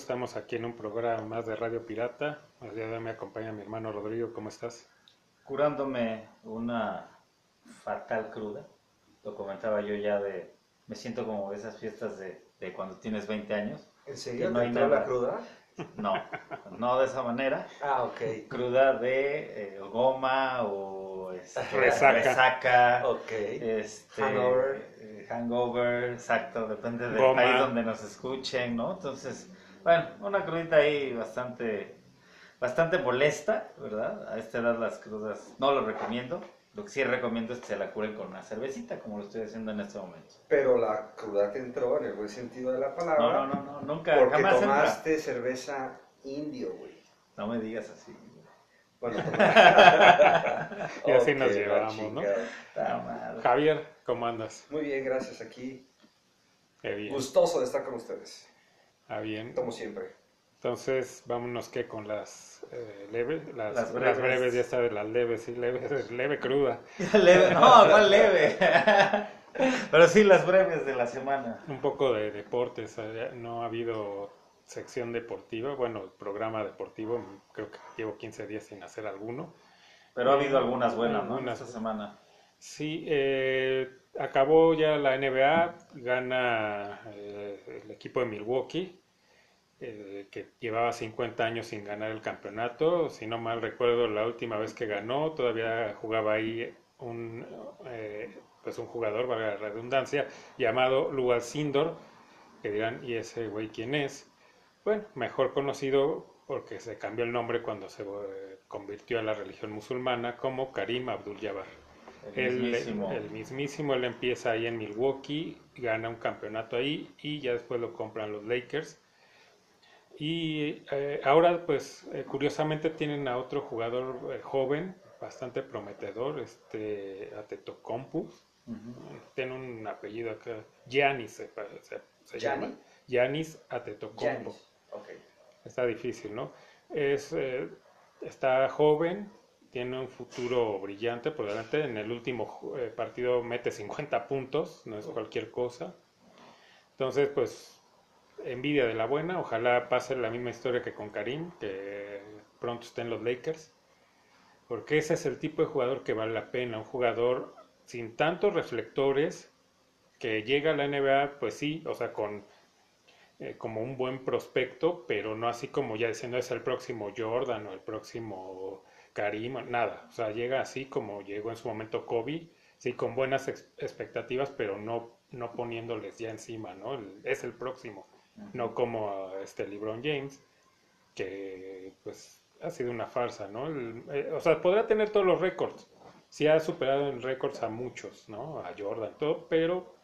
Estamos aquí en un programa más de Radio Pirata. El día de hoy me acompaña mi hermano Rodrigo. ¿Cómo estás? curándome una fatal cruda. Lo comentaba yo ya de, me siento como esas fiestas de, de cuando tienes 20 años. ¿En serio? No ¿Te hay nada. la cruda? No, no de esa manera. Ah, ok. Cruda de eh, goma o este, Resaca. resaca, Ok. este, Hangover. eh, hangover, exacto, depende del Goma. país donde nos escuchen, ¿no? Entonces, bueno, una crudita ahí bastante, bastante molesta, ¿verdad? A esta edad las crudas no lo recomiendo. Lo que sí recomiendo es que se la curen con una cervecita, como lo estoy haciendo en este momento. Pero la cruda te entró en el buen sentido de la palabra. No, no, no, no nunca, Porque jamás entra. tomaste cerveza indio, güey. No me digas así. Bueno, Y así nos llevamos, ¿no? Javier, ¿cómo andas? Muy bien, gracias. Aquí. Qué bien. Gustoso de estar con ustedes. Ah, bien. Como siempre. Entonces, vámonos que con las eh, leves, las, Las las breves. breves. ya de las leves, sí, leves, leve cruda. Leve, no, ¿cuál leve? Pero sí, las breves de la semana. Un poco de deportes, eh, no ha habido sección deportiva, bueno, programa deportivo, creo que llevo 15 días sin hacer alguno. Pero ha habido algunas buenas, ¿no? Algunas. esta semana. Sí, eh, acabó ya la NBA, gana eh, el equipo de Milwaukee, eh, que llevaba 50 años sin ganar el campeonato. Si no mal recuerdo, la última vez que ganó, todavía jugaba ahí un, eh, pues un jugador, valga la redundancia, llamado Lual Sindor, que dirán, ¿y ese güey quién es? Bueno, mejor conocido porque se cambió el nombre cuando se eh, convirtió a la religión musulmana como Karim Abdul-Jabbar. El Él- mismísimo. el mismísimo, él empieza ahí en Milwaukee, gana un campeonato ahí y ya después lo compran los Lakers. Y eh, ahora, pues, eh, curiosamente tienen a otro jugador eh, joven, bastante prometedor, este Atetokounmpo. Ujú. Tiene un apellido acá, Giannis se, se- se ¿Gianni? llama. Giannis Atetokounmpo. Giannis. Ok. Está difícil, ¿no? Es, eh, está joven, tiene un futuro brillante por delante. En el último eh, partido mete 50 puntos, no es cualquier cosa. Entonces, pues, envidia de la buena. Ojalá pase la misma historia que con Karim, que pronto esté en los Lakers. Porque ese es el tipo de jugador que vale la pena. Un jugador sin tantos reflectores, que llega a la NBA, pues sí, o sea, con eh, como un buen prospecto, pero no así como ya diciendo es el próximo Jordan o el próximo Karim, nada. O sea, llega así como llegó en su momento Kobe, sí, con buenas ex- expectativas, pero no, no poniéndoles ya encima, ¿no? El- es el próximo, no como este LeBron James, que pues ha sido una farsa, ¿no? El- eh, o sea, podrá tener todos los récords, sí ha superado en récords a muchos, ¿no? A Jordan, todo, pero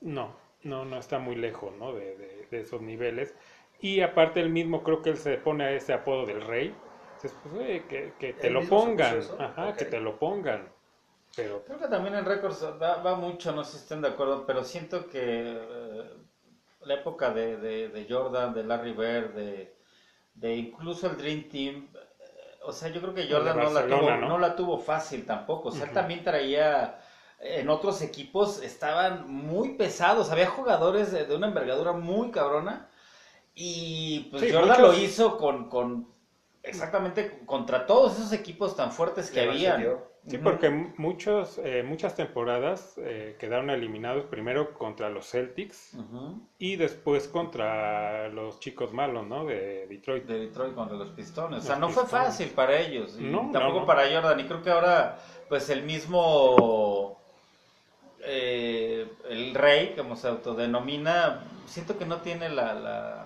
no, no, no está muy lejos, ¿no? De, de- de esos niveles. Y aparte él mismo creo que él se pone a ese apodo del rey. Entonces, pues, oye, que, que te ¿Él lo pongan, ajá, que te lo pongan. Pero Creo que también en récords va, va mucho, no sé si estén de acuerdo, pero siento que eh, la época de, de- de Jordan, de Larry Bird, de, de incluso el Dream Team, eh, o sea, yo creo que Jordan no la, tuvo, ¿no? ¿no? la tuvo fácil tampoco. O sea, él también traía, en otros equipos estaban muy pesados, había jugadores de, de una envergadura muy cabrona y pues Sí, Jordan muchos- lo hizo con, con exactamente contra todos esos equipos tan fuertes que Le sí, porque muchos, eh, muchas temporadas eh, quedaron eliminados primero contra los Celtics y después contra los chicos malos, ¿no? De Detroit. de Detroit contra los Pistones. O sea, no fue fácil para ellos. Y No, no, tampoco no. para Jordan. Y creo que ahora, pues el mismo. eh, el rey, como se autodenomina, siento que no tiene la, la-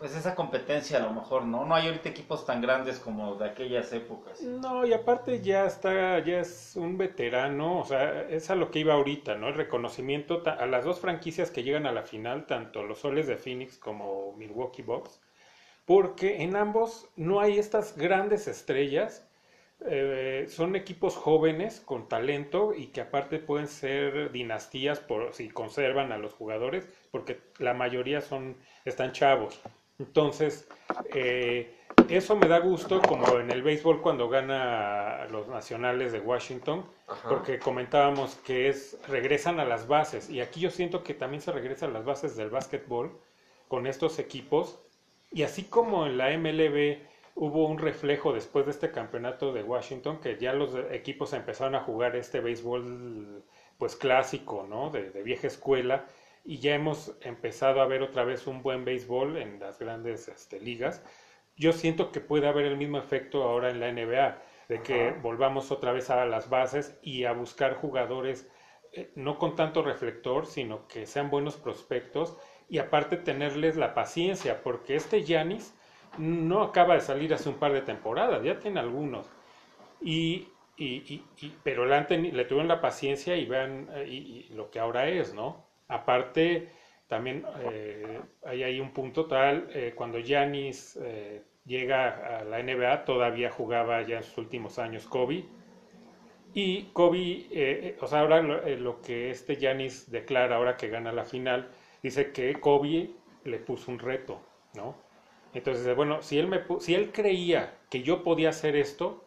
Pues esa competencia a lo mejor, ¿no? No hay ahorita equipos tan grandes como de aquellas épocas. No, y aparte ya está, ya es un veterano, o sea, es a lo que iba ahorita, ¿no? El reconocimiento a las dos franquicias que llegan a la final, tanto los Soles de Phoenix como Milwaukee Bucks, porque en ambos no hay estas grandes estrellas. eh, son equipos jóvenes con talento y que aparte pueden ser dinastías por si conservan a los jugadores, porque la mayoría son están chavos. Entonces, eh, eso me da gusto, como en el béisbol cuando gana los nacionales de Washington, Ajá. porque comentábamos que es regresan a las bases y aquí yo siento que también se regresan a las bases del básquetbol con estos equipos y así como en la MLB hubo un reflejo después de este campeonato de Washington que ya los equipos empezaron a jugar este béisbol pues clásico, ¿no? De, de vieja escuela y ya hemos empezado a ver otra vez un buen béisbol en las grandes este, ligas. Yo siento que puede haber el mismo efecto ahora en la NBA, de que Ajá. volvamos otra vez a las bases y a buscar jugadores eh, no con tanto reflector, sino que sean buenos prospectos y aparte tenerles la paciencia, porque este Yanis no acaba de salir hace un par de temporadas, ya tiene algunos. Y, y, y- y- pero le, han le tuvieron la paciencia y vean eh, lo que ahora es, ¿no? Aparte, también eh, hay ahí un punto tal, eh, cuando Yanis eh, llega a la NBA, todavía jugaba ya en sus últimos años Kobe. Y Kobe, o sea, ahora lo, que este Yanis declara ahora que gana la final, dice que Kobe le puso un reto, ¿no? Entonces, bueno, si él, me, si él creía que yo podía hacer esto,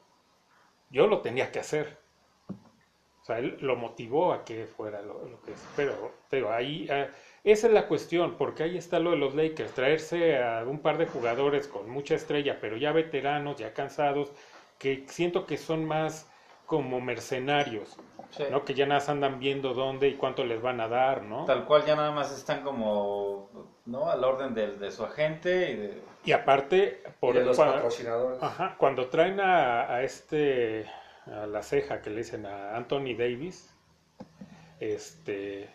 yo lo tenía que hacer. O sea, él lo motivó a que fuera lo, lo que es. Pero, pero ahí, eh, esa es la cuestión, porque ahí está lo de los Lakers, traerse a un par de jugadores con mucha estrella, pero ya veteranos, ya cansados, que siento que son más como mercenarios, Sí. ¿no? Que ya nada más andan viendo dónde y cuánto les van a dar, ¿no? Tal cual ya nada más están como, ¿no? Al orden del- de, su agente y de... Y aparte, por y de los cua- patrocinadores. Ajá, cuando traen a, a este, a la ceja que le dicen a Anthony Davis, este,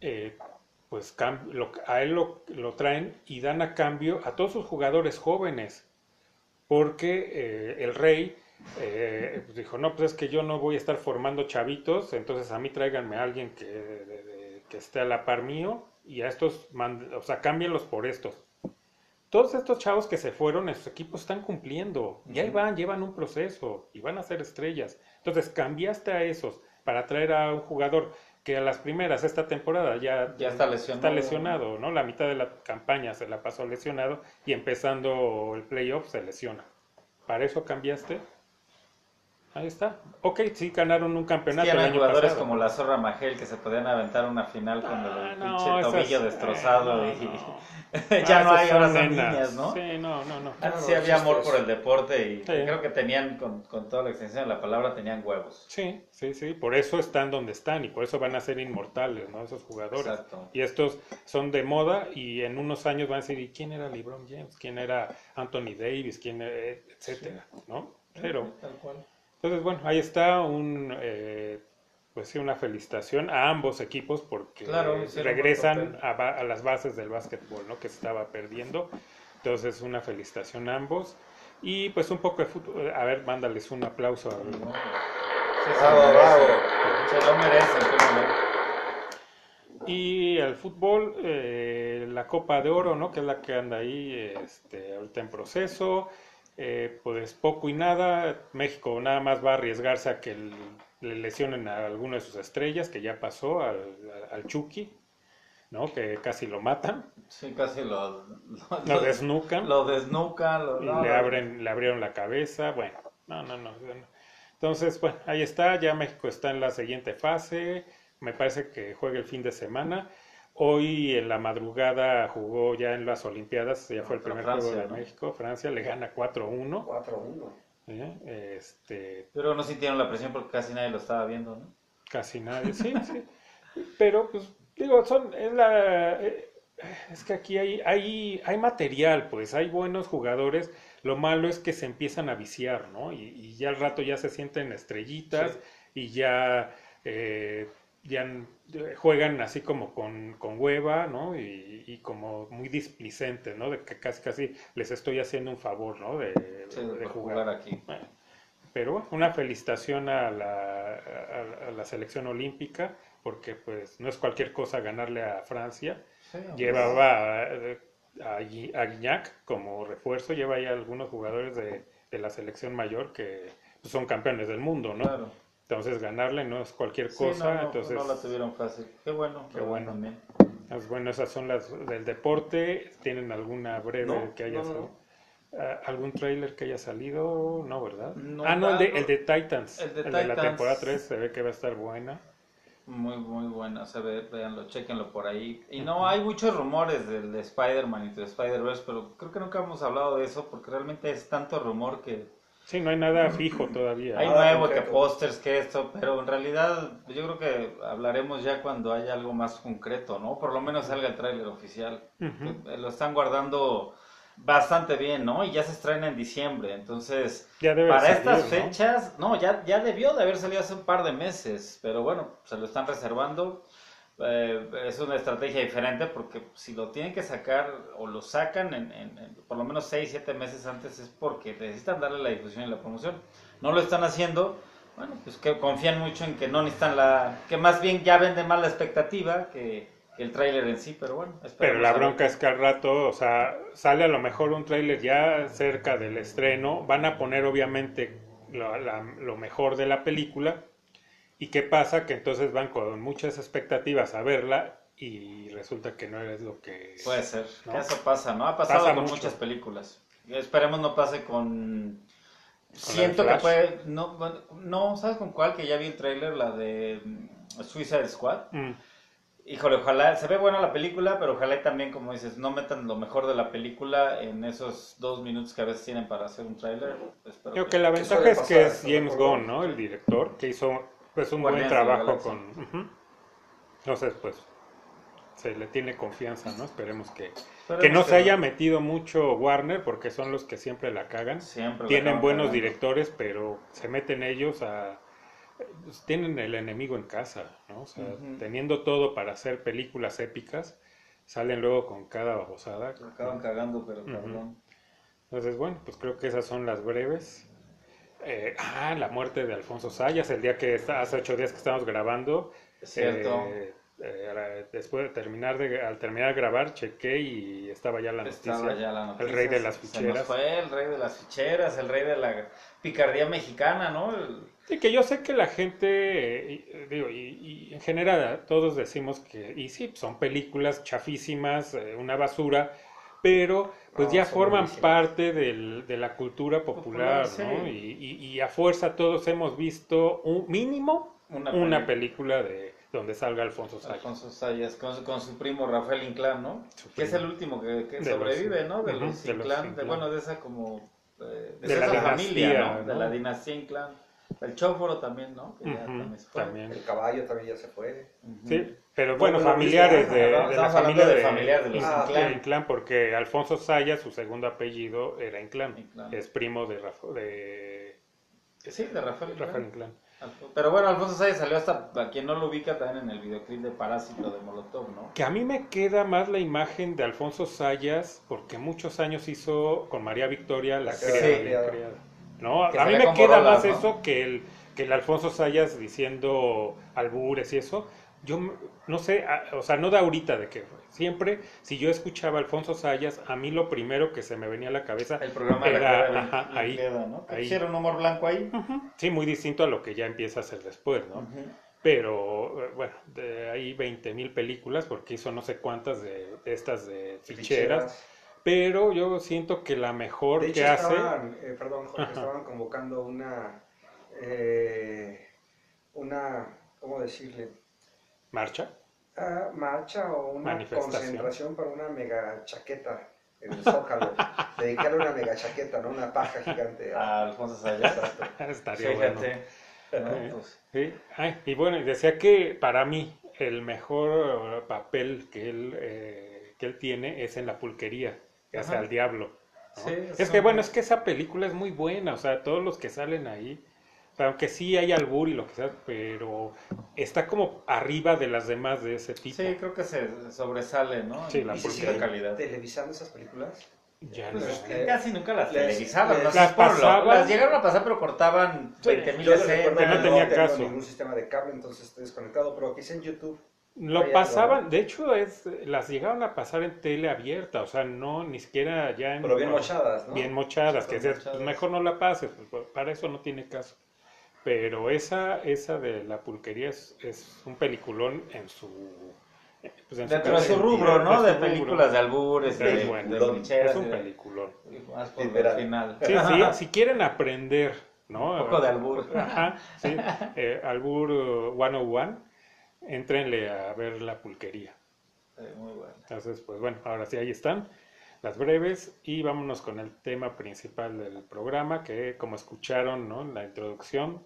eh, pues lo- a él lo, lo traen y dan a cambio a todos sus jugadores jóvenes, porque eh, el rey eh, pues dijo, no, pues es que yo no voy a estar formando chavitos, entonces a mí tráiganme a alguien que, que esté a la par mío y a estos, mand- o sea, cámbienlos por estos. Todos estos chavos que se fueron en sus equipos están cumpliendo. Y ahí van, llevan un proceso y van a ser estrellas. Entonces cambiaste a esos para traer a un jugador que a las primeras esta temporada ya, Ya está lesionado. está lesionado, ¿no? La mitad de la campaña se la pasó lesionado y empezando el playoff se lesiona. ¿Para eso cambiaste? Ahí está. Ok, sí ganaron un campeonato que ya no el hay año jugadores pasado. como la Zorra Magel que se podían aventar una final con Ah, el no, pinche tobillo eh, destrozado no, y no. ya Ah, no hay, ahora son niñas, ¿no? Sí, no, no, no. Antes no sí había amor por el deporte y Sí. creo que tenían, con, con toda la extensión de la palabra, tenían huevos. Sí, sí, sí, por eso están donde están y por eso van a ser inmortales, ¿no? Esos jugadores. Exacto. Y estos son de moda y en unos años van a decir, ¿y quién era LeBron James? ¿Quién era Anthony Davis? ¿Quién era? etcétera, ¿no? Pero, Tal cual. Entonces, bueno, ahí está un, eh, pues sí, una felicitación a ambos equipos porque Claro, regresan a, a las bases del básquetbol, ¿no? Que se estaba perdiendo. Entonces, una felicitación a ambos. Y pues un poco de fútbol. A ver, mándales un aplauso a, Sí, se Bravo, lo bravo. Se lo merecen, no. Y el fútbol, eh, la Copa de Oro, ¿no? Que es la que anda ahí este, ahorita en proceso. Eh, pues poco y nada. México nada más va a arriesgarse a que el- le lesionen a alguno de sus estrellas, que ya pasó al, al Chucky, ¿no? Que casi lo matan, Sí, casi lo, lo, lo desnucan lo desnucan. Lo, no, le abren, le abrieron la cabeza. Bueno, no, no, no. no. Entonces, bueno, ahí está. Ya México está en la siguiente fase. Me parece que juega el fin de semana. Hoy en la madrugada jugó ya en las Olimpiadas, ya fue el primer Francia, juego de ¿no? México. Francia le gana 4-1. 4-1. ¿eh? Este, Pero no sintieron la presión porque casi nadie lo estaba viendo, ¿no? casi nadie, sí, sí. Pero, pues, digo, son, es la, eh, es que aquí hay, hay, hay material, pues, hay buenos jugadores. Lo malo es que se empiezan a viciar, ¿no? Y, y ya al rato ya se sienten estrellitas y ya, eh, ya juegan así como con, con hueva, ¿no? Y, y como muy displicentes, ¿no? De que casi, casi les estoy haciendo un favor, ¿no? De, Sí, de por jugar. jugar aquí. Bueno, pero bueno, una felicitación a la, a, a la selección olímpica, porque pues no es cualquier cosa ganarle a Francia. Sí. Llevaba eh, a, a Guiñac como refuerzo, lleva ya algunos jugadores de, de la selección mayor que pues, son campeones del mundo, ¿no? Claro. Entonces ganarle no es cualquier Sí, cosa, no, no, entonces no la tuvieron fácil. Qué bueno, Qué bueno. bueno también. pues, bueno, esas son las del deporte. ¿Tienen alguna breve No, que haya no, no, salido? Ah, ¿Algún tráiler que haya salido? No, ¿verdad? No, ah, no, el de, el de Titans. el de la Titans. temporada 3 se ve que va a estar buena. Muy, muy buena. Se ve, véanlo, chequenlo por ahí. Y no, hay muchos rumores del de Spider-Man y de Spider-Verse, pero creo que nunca hemos hablado de eso porque realmente es tanto rumor que Sí, no hay nada fijo todavía. hay Nada nuevo, que pósters, que esto, pero en realidad yo creo que hablaremos ya cuando haya algo más concreto, ¿no? Por lo menos salga el tráiler oficial. Eh, Lo están guardando bastante bien, ¿no? Y ya se estrena en diciembre, entonces Ya debe para salir, estas ¿no? fechas, no, ya, ya debió de haber salido hace un par de meses, pero bueno, se lo están reservando. Eh, es una estrategia diferente porque si lo tienen que sacar o lo sacan en, en- en por lo menos 6, 7 meses antes es porque necesitan darle la difusión y la promoción. No lo están haciendo, bueno, pues que confían mucho en que no necesitan la... que más bien ya vende más la expectativa que, que el tráiler en sí, pero bueno. Pero la bronca es que al rato, o sea, sale a lo mejor un tráiler ya cerca del estreno, van a poner obviamente lo, la- lo mejor de la película, y qué pasa que entonces van con muchas expectativas a verla y resulta que no es lo que... Puede ser, ¿no? eso pasa, ¿no? Ha pasado Pasa con mucho. muchas películas. Esperemos no pase con... Siento que puede... No, ¿sabes con cuál? Que ya vi el tráiler, la de mm, Suicide Squad. Mm, Híjole, ojalá, se ve buena la película, pero ojalá y también, como dices, no metan lo mejor de la película en esos dos minutos que a veces tienen para hacer un tráiler. Creo que la ¿Qué ventaja es que es ¿Estás de James? Gunn, ¿no? El director, que hizo pues un buen trabajo con... ujú. Entonces, pues, se le tiene confianza, ¿no? Esperemos que... Esperemos Que no se haya metido mucho Warner, porque son los que siempre la cagan. Siempre Tienen buenos cagando. directores, pero se meten ellos a... pues, tienen el enemigo en casa, ¿no? O sea, teniendo todo para hacer películas épicas, salen luego con cada babosada. Acaban cagando, pero Ujú. cabrón. Entonces, bueno, pues creo que esas son las breves. Eh, ah, la muerte de Alfonso Sayas, el día que está, hace ocho días que estamos grabando. Cierto. eh, eh, después de terminar de, al terminar de grabar, chequé y estaba ya la noticia. Estaba ya la noticia. El rey de las Se nos ficheras. fue el rey de las ficheras, el rey de la picardía mexicana, ¿no? El- Sí, que yo sé que la gente, eh, digo, y, y en general todos decimos que, y sí, son películas chafísimas, eh, una basura, pero pues No, ya son forman parte del- de la cultura popular, Popular, ¿no? sí. Y, y- y a fuerza todos hemos visto un mínimo Una, una película de donde salga Alfonso Sayas. Alfonso Sayas con, su- con su primo Rafael Inclán, ¿no? Que es el último que, que De sobrevive, los- ¿no? De Ujú, los de los Inclán, de, bueno, de esa como... eh, de, De la esa familia, dinastía, ¿no? De la dinastía Inclán. El Chóforo también, ¿no? Que ya también se fue. también. El caballo también ya se fue. Sí, pero bueno, ¿Cómo lo familiares de, de Estamos la familia de de, familiares de los Ah, Inclán. de Inclán, porque Alfonso Sayas, su segundo apellido era Inclán, Inclán. es primo de, Rafa- de Sí, de Rafael Inclán. Rafael Inclán. Pero bueno, Alfonso Sayas salió hasta, a quien no lo ubica, también en el videoclip de Parásito de Molotov, ¿no? Que a mí me queda más la imagen de Alfonso Sayas, porque muchos años hizo con María Victoria la Sí. criada. Sí. la criada. ¿No? Que a mí me queda más ¿no? eso que el, que el Alfonso Sayas diciendo albures y eso. Yo no sé, a- o sea, no da ahorita de qué fue. Siempre, si yo escuchaba a Alfonso Sayas, a mí lo primero que se me venía a la cabeza El programa de la era, ajá, bien- ahí, queda, ¿no? Que ahí. Hicieron humor blanco ahí. Sí, muy distinto a lo que ya empieza a hacer después, ¿no? Pero, eh, bueno, de ahí 20 mil películas, porque hizo no sé cuántas de, de estas de ficheras. Pero yo siento que la mejor De hecho, que hace. estaban, eh, perdón, Jorge, Ajá. estaban convocando una, eh, una, ¿cómo decirle? Marcha. Ah, marcha o una concentración para una mega chaqueta en el Zócalo. Dedicarle una mega chaqueta, ¿no? Una paja gigante. a- A Alfonso Sayas. Estaría bueno. Fíjate. Eh, No, pues, Sí. Ay, y bueno, y decía que para mí el mejor eh, papel que él, eh, que él tiene es en la pulquería, que hace al diablo. ¿no? Sí, es que bueno, es que esa película es muy buena, o sea, todos los que salen ahí, o sea, aunque sí hay albur y lo que sea, pero está como arriba de las demás de ese tipo. Sí, creo que se sobresale, ¿no? Sí, la ¿Y siguen calidad. televisando esas películas? Ya Pues no. es que casi nunca las Les- televisaban, les- no Las pasaban. Las llegaron a pasar, pero cortaban Sí, 20 mil Yo les recuerdo que no que tenía tengo caso. ningún sistema de cable, entonces estoy desconectado, pero aquí está en YouTube. Lo pasaban, de hecho, es, las llegaron a pasar en tele abierta, o sea, no, ni siquiera ya en... Pero bien mochadas, ¿no? Bien mochadas, que decías, mochadas. pues, mejor no la pases, pues, pues, para eso no tiene caso. Pero esa, esa de la pulquería es, es un peliculón en su... pues, en Dentro de su rubro, ¿no? su De películas de albures, Es de, bueno, de es un- loncheras Es un de- peliculón. más por el final. Sí, sí, si quieren aprender, ¿no? Un poco de albur. Ajá, sí. eh, albur uh, 101, entrenle a ver la pulquería. Sí, muy bueno. Entonces, pues bueno, ahora sí, ahí están las breves y vámonos con el tema principal del programa, que como escucharon, ¿no? En la introducción,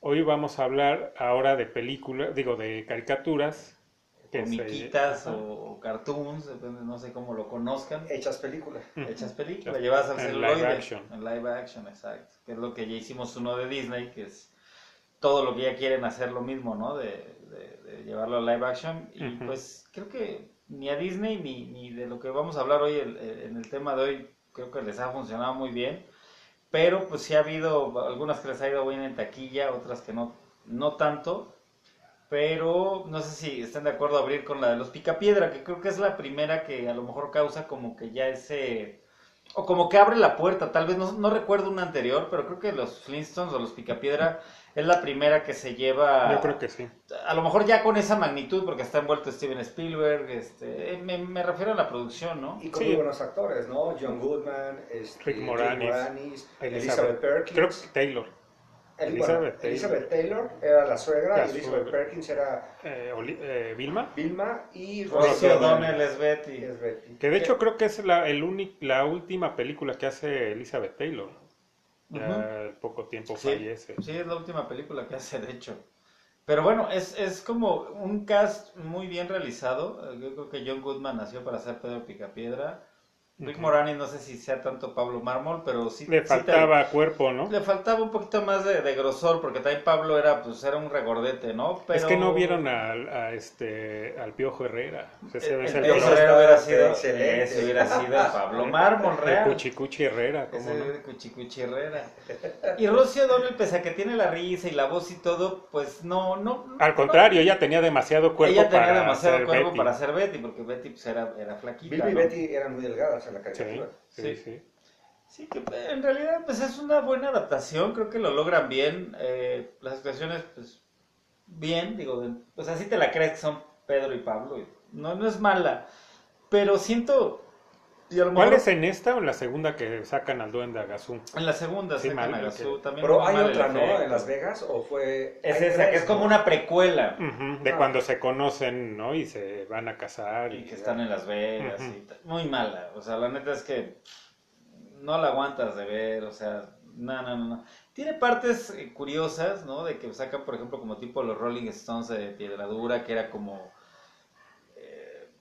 hoy vamos a hablar ahora de películas, digo, de caricaturas. se- Comiquitas Ajá. o cartoons, depende, no sé cómo lo conozcan. Hechas películas. Hechas películas, llevadas al en celuloide. live action. En live action, exacto. Que es lo que ya hicimos uno de Disney, que es todo lo que ya quieren hacer lo mismo, ¿no? De, de- de llevarlo a live action. Y pues creo que ni a Disney ni, ni de lo que vamos a hablar hoy el- el- en el tema de hoy, creo que les ha funcionado muy bien. Pero pues sí ha habido algunas que les ha ido bien en taquilla, otras que no, no tanto. Pero no sé si están de acuerdo a abrir con la de los Picapiedra, que creo que es la primera que a lo mejor causa como que ya ese... O como que abre la puerta, tal vez, no, no recuerdo una anterior, pero creo que los Flintstones o los Picapiedra es la primera que se lleva... Yo creo que sí. A lo mejor ya con esa magnitud, porque está envuelto Steven Spielberg, este, me, me refiero a la producción, ¿no? Y con Sí. muy buenos actores, ¿no? John Goodman, este, Rick Moranis, Moranis, Elizabeth, Elizabeth Perkins. creo que Taylor. El- Elizabeth bueno, Taylor. Elizabeth Taylor era la suegra La y Elizabeth suegra. Perkins era Eh, Oli- eh, Vilma. Vilma y Rosie O'Donnell es Betty. es Betty. Que de hecho creo que es la, el la última película que hace Elizabeth Taylor. Ya al poco tiempo Sí, fallece. sí, es la última película que hace, de hecho. Pero bueno, es, es como un cast muy bien realizado. Eh, Yo creo que John Goodman nació para ser Pedro Picapiedra. Rick Ujú. Moranis, no sé si sea tanto Pablo Mármol, pero sí. Le sí te- faltaba cuerpo, ¿no? le faltaba un poquito más de, de grosor, porque también Pablo era, pues, era un regordete, ¿no? Pero... Es que no vieron al, a este, al Piojo Herrera. Ese El, el el, Piojo Herrera hubiera sido, excelente. ese hubiera sido el Pablo Mármol, el real. Cuchicuchi Herrera, ¿cómo Ese no? de Cuchicuchi Herrera. Y Rocío O'Donnell, pese a que tiene la risa y la voz y todo, pues no, no. no- Al contrario, ella tenía demasiado cuerpo ella tenía para demasiado ser cuerpo Betty. para ser Betty, porque Betty pues era, era flaquita. Vilma y ¿no? Betty eran muy delgadas en la caricatura. sí, Sí. sí. Sí, que en realidad pues es una buena adaptación, creo que lo logran bien. eh, las actuaciones, pues, bien, digo, pues así te la crees que son Pedro y Pablo. y no, no es mala, pero siento. Y a lo ¿Cuál mejor es en esta o en la segunda que sacan al duende Agazú? en la segunda Sí, sacan mal, a Gazú, ok. también Pero hay otra, ¿no? efecto. En Las Vegas, o fue... Es esa, tres, que es como ¿no? una precuela. De cuando se conocen, ¿no? Y se van a casar. Y Y que están en Las Vegas. Y tal. muy mala. O sea, la neta es que no la aguantas de ver. O sea, no, no, no. no. Tiene partes eh, curiosas, ¿no? De que sacan, por ejemplo, como tipo los Rolling Stones de Piedradura, que era como.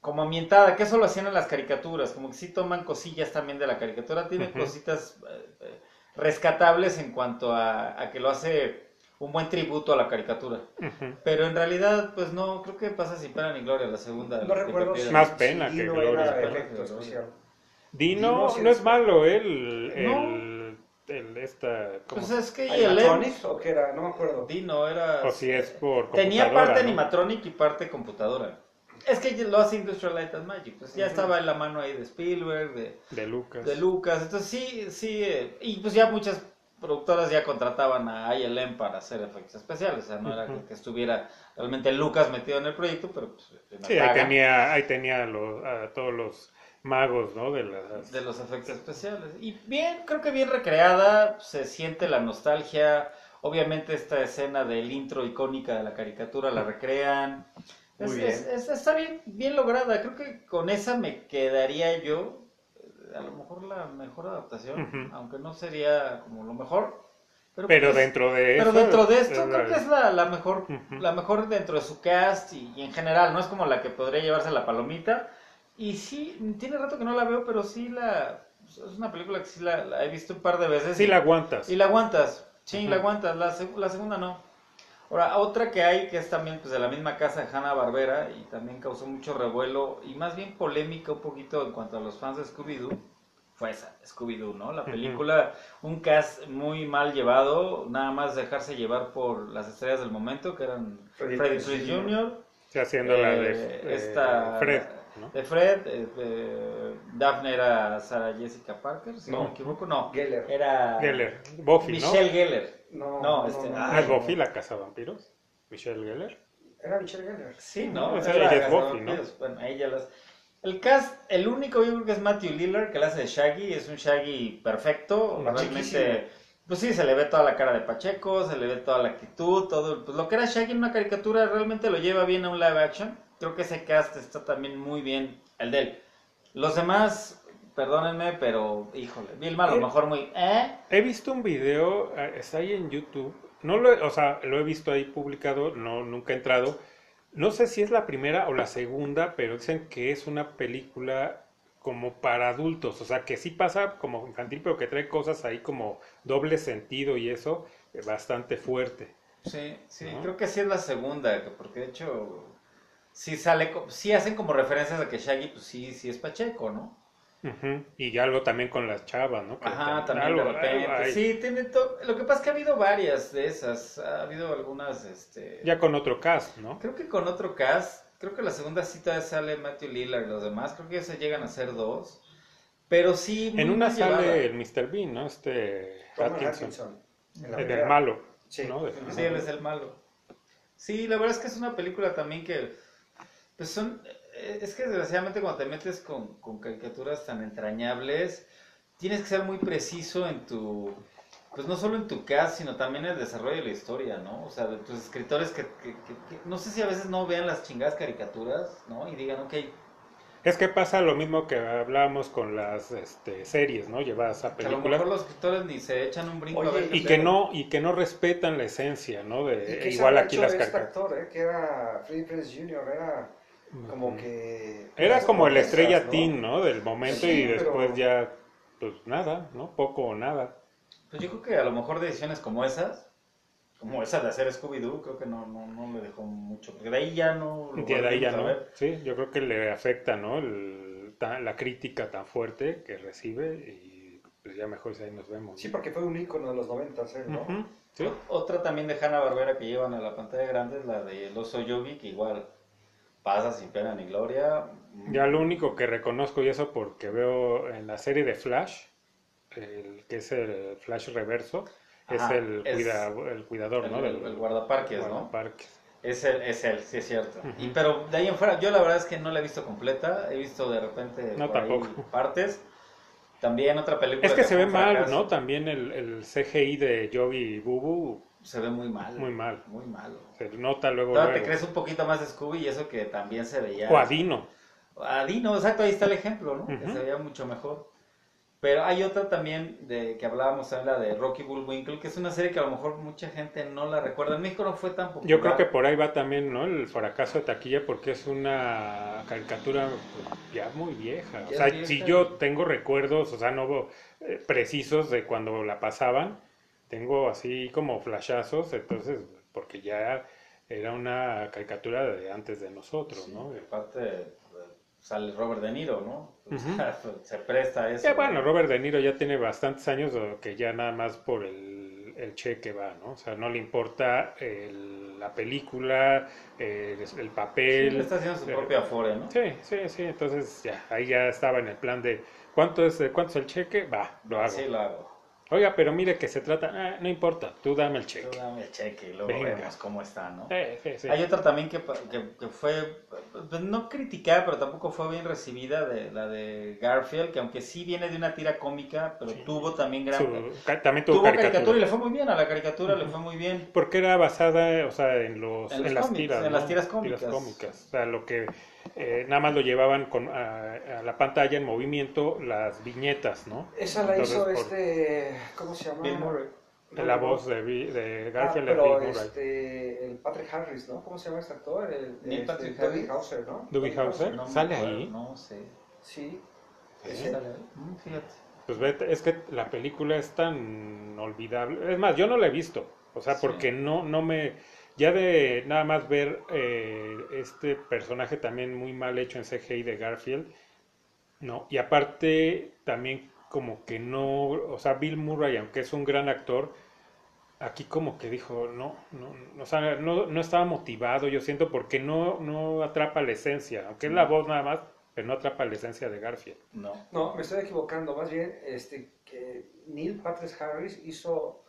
Como ambientada, que eso lo hacían en las caricaturas, como que sí toman cosillas también de la caricatura, tiene Ujú. cositas eh, rescatables en cuanto a, a que lo hace un buen tributo a la caricatura. Pero en realidad, pues no, creo que pasa sin pena ni gloria la segunda. No recuerdo si, Más pena que Dino gloria. Dino, Dino no es- es malo, él. No. El, el, esta. ¿cómo Pues es que el ¿Animatronic o qué era? No me acuerdo. Dino era. o si es por. Tenía parte ¿no? animatronic y parte computadora. Es que lo hace Industrial Light and Magic. Pues ya estaba en la mano ahí de Spielberg, de, De Lucas. de Lucas. Entonces sí, sí. eh, y pues ya muchas productoras ya contrataban a ILM para hacer efectos especiales. O sea, no era que, que estuviera realmente Lucas metido en el proyecto, pero pues. Sí, ahí tenía, ahí tenía los, a todos los magos, ¿no? De las. de los efectos especiales. Y bien, creo que bien recreada, se siente la nostalgia. Obviamente esta escena del intro icónica de la caricatura la recrean. Es- bien. es- es- está bien, bien lograda. Creo que con esa me quedaría yo. A lo mejor la mejor adaptación, Ujú. aunque no sería como lo mejor. Pero, Pero pues, dentro de pero eso, dentro de esto es creo que es la, la mejor Ujú. la mejor dentro de su cast y, y en general, no es como la que podría llevarse la palomita. Y sí, tiene rato que no la veo, pero sí la es una película que sí la, la he visto un par de veces. Sí y, la aguantas. y la aguantas. Sí, Ujú. la aguantas. La, la segunda no. Ahora, otra que hay que es también pues, de la misma casa de Hanna Barbera y también causó mucho revuelo y más bien polémica un poquito en cuanto a los fans de Scooby-Doo. Fue esa, Scooby-Doo, ¿no? La película, un cast muy mal llevado, nada más dejarse llevar por las estrellas del momento, que eran Freddie Freddie Prinze Jr., haciendo la de Eh, eh, esta- Fred, ¿no? De Fred, eh, eh, Daphne era Sarah Jessica Parker, si no, No. me equivoco, no. Geller. Era Geller, Buffy, ¿no? Michelle Geller. No, No, este, ¿No ay, es Buffy la casa vampiros? Michelle Geller. Era Michelle Geller. Sí, ¿no? Esa Era ella es la Buffy, ¿no? Bueno, ella las... El cast, el único yo creo que es Matthew Lillard, que la hace de Shaggy, es un Shaggy perfecto, realmente... Pues sí, se le ve toda la cara de Pacheco, se le ve toda la actitud, todo... Pues lo que era Shaggy en una caricatura realmente lo lleva bien a un live action. Creo que ese cast está también muy bien, el de él. Los demás, perdónenme, pero, híjole, Vilma a lo Eh. mejor muy... ¿Eh? He visto un video, eh, está ahí en YouTube. No lo, o sea, lo he visto ahí publicado, no nunca he entrado. No sé si es la primera o la segunda, pero dicen que es una película como para adultos, o sea, que sí pasa como infantil, pero que trae cosas ahí como doble sentido y eso eh, bastante fuerte. Sí, sí, ¿No? creo que sí es la segunda, que- porque de hecho sí sale, sí hacen como referencias a que Shaggy, pues sí, sí es Pacheco, ¿no? Y algo también con las chavas, ¿no? Que Ajá, tam- también de algo- repente. algo ahí. Sí, tiene to- Lo que pasa es que ha habido varias de esas, ha habido algunas, este... Ya con otro cast, ¿no? Creo que con otro cast, creo que la segunda cita sale Matthew Lillard y los demás, creo que ya se llegan a ser dos, pero sí... muy En una llevada. sale el Mr. Bean, ¿no? Este la el del primera. malo, Sí. ¿no? De- Sí, él es el malo. Sí, la verdad es que es una película también que, pues son, eh, es que desgraciadamente cuando te metes con, con caricaturas tan entrañables, tienes que ser muy preciso en tu, pues no solo en tu cast, sino también en el desarrollo de la historia, ¿no? O sea, de tus escritores que, que- que- que- no sé si a veces no vean las chingadas caricaturas, ¿no? Y digan, ok, Es que pasa lo mismo que hablábamos con las este, series, ¿no? Llevadas a que a lo películas. mejor los escritores ni se echan un brinco Oye, a ver Y que no, y que no respetan la esencia, ¿no? ¿Y De, igual aquí las este caricaturas. actor, eh? Que era Freddie Prinze Jr., era como que... Era como promesas, estrella ¿no? teen, ¿no? Del momento Sí, y después pero- ya, pues nada, ¿no? Poco o nada. Pues yo creo que a lo mejor decisiones como esas, como esa de hacer Scooby-Doo, creo que no, no, no le dejó mucho, porque de ahí ya no lo de ahí ya no. ver. Sí, yo creo que le afecta, ¿no? El- ta- la crítica tan fuerte que recibe y pues ya mejor si ahí nos vemos. Sí, porque fue un ícono de los noventas, ¿eh? ¿no? Ujú, sí. Ot- Otra también de Hanna Barbera que llevan a la pantalla grande es la de El oso Yogi, que igual pasa sin pena ni gloria. Ya lo único que reconozco y eso porque veo en la serie de Flash, el que es el Flash reverso, es el, es cuida- el cuidador, el, ¿no? el- el guardaparques, ¿no? guardaparques. Es él, es él, sí es cierto. Y, pero de ahí en fuera, yo la verdad es que no la he visto completa, he visto de repente No, por ahí partes. También otra película Es que se ve mal. ¿no? También el, el CGI de Yogi y Bubu Se ve muy mal. Muy mal. Muy malo. se nota luego. Todavía te crees un poquito más de Scooby y eso que también se veía. O Adino. Adino, exacto, ahí está el ejemplo, ¿no? Que Ujú. se veía mucho mejor. Pero hay otra también de que hablábamos también, la de Rocky Bullwinkle, que es una serie que a lo mejor mucha gente no la recuerda. En México no fue tan popular. Yo creo que por ahí va también, ¿no? El fracaso de taquilla porque es una caricatura pues, ya muy vieja. O Ya sea, vieja. si yo tengo recuerdos, o sea, no eh, precisos de cuando la pasaban, tengo así como flashazos, entonces, porque ya era una caricatura de antes de nosotros, Sí, ¿no? aparte sale Robert De Niro, ¿no? Se presta a eso. Ya, bueno, Robert De Niro ya tiene bastantes años que ya nada más por el, el cheque va, ¿no? O sea, no le importa el- la película, el, el Sí, papel. le está haciendo su eh, propia afore, ¿no? Sí, sí, sí, entonces ya, ahí ya estaba en el plan de ¿cuánto es, cuánto es el cheque? Va, lo hago. Sí, lo hago. Oiga, pero mire que se trata, ah, no importa, tú dame el Tú cheque. dame el cheque y luego Venga. vemos cómo está, ¿no? Sí. Hay otra también que, que, que fue, pues, no criticada, pero tampoco fue bien recibida, de la de Garfield, que aunque sí viene de una tira cómica, pero Sí. tuvo también gran... Su- también tuvo, tuvo caricatura. caricatura y le fue muy bien, a la caricatura le fue muy bien. Porque era basada, o sea, en los, En en, los las cómics, tiras, en ¿no? las tiras cómicas. cómicas. O sea, lo que eh, nada más lo llevaban con, a, a la pantalla en movimiento las viñetas, ¿no? Esa la Entonces, hizo por- este... ¿Cómo se llama? Bill Murray. La voz de, de Ah, Garfield es pero Bill Murray. este, el Patrick Harris, ¿no? ¿Cómo se llama este actor? El, Neil este, Patrick Harris. Hauser, ¿no? Toby Hauser. No ¿Sale ahí? No sé. Sí. Sí. Ese. ¿Sale ahí? Mm, Fíjate. Pues vete, es que la película es tan olvidable. Es más, yo no la he visto. O sea, Sí. porque no, no me. Ya de nada más ver eh, este personaje también muy mal hecho en CGI de Garfield. No, y aparte también como que no. O sea, Bill Murray, aunque es un gran actor, aquí como que dijo, no, no, no, o sea, no, no estaba motivado, yo siento, porque no, no atrapa la esencia, aunque es la voz nada más, pero no atrapa la esencia de Garfield. No. No, me estoy equivocando. Más bien, este, que Neil Patrick Harris hizo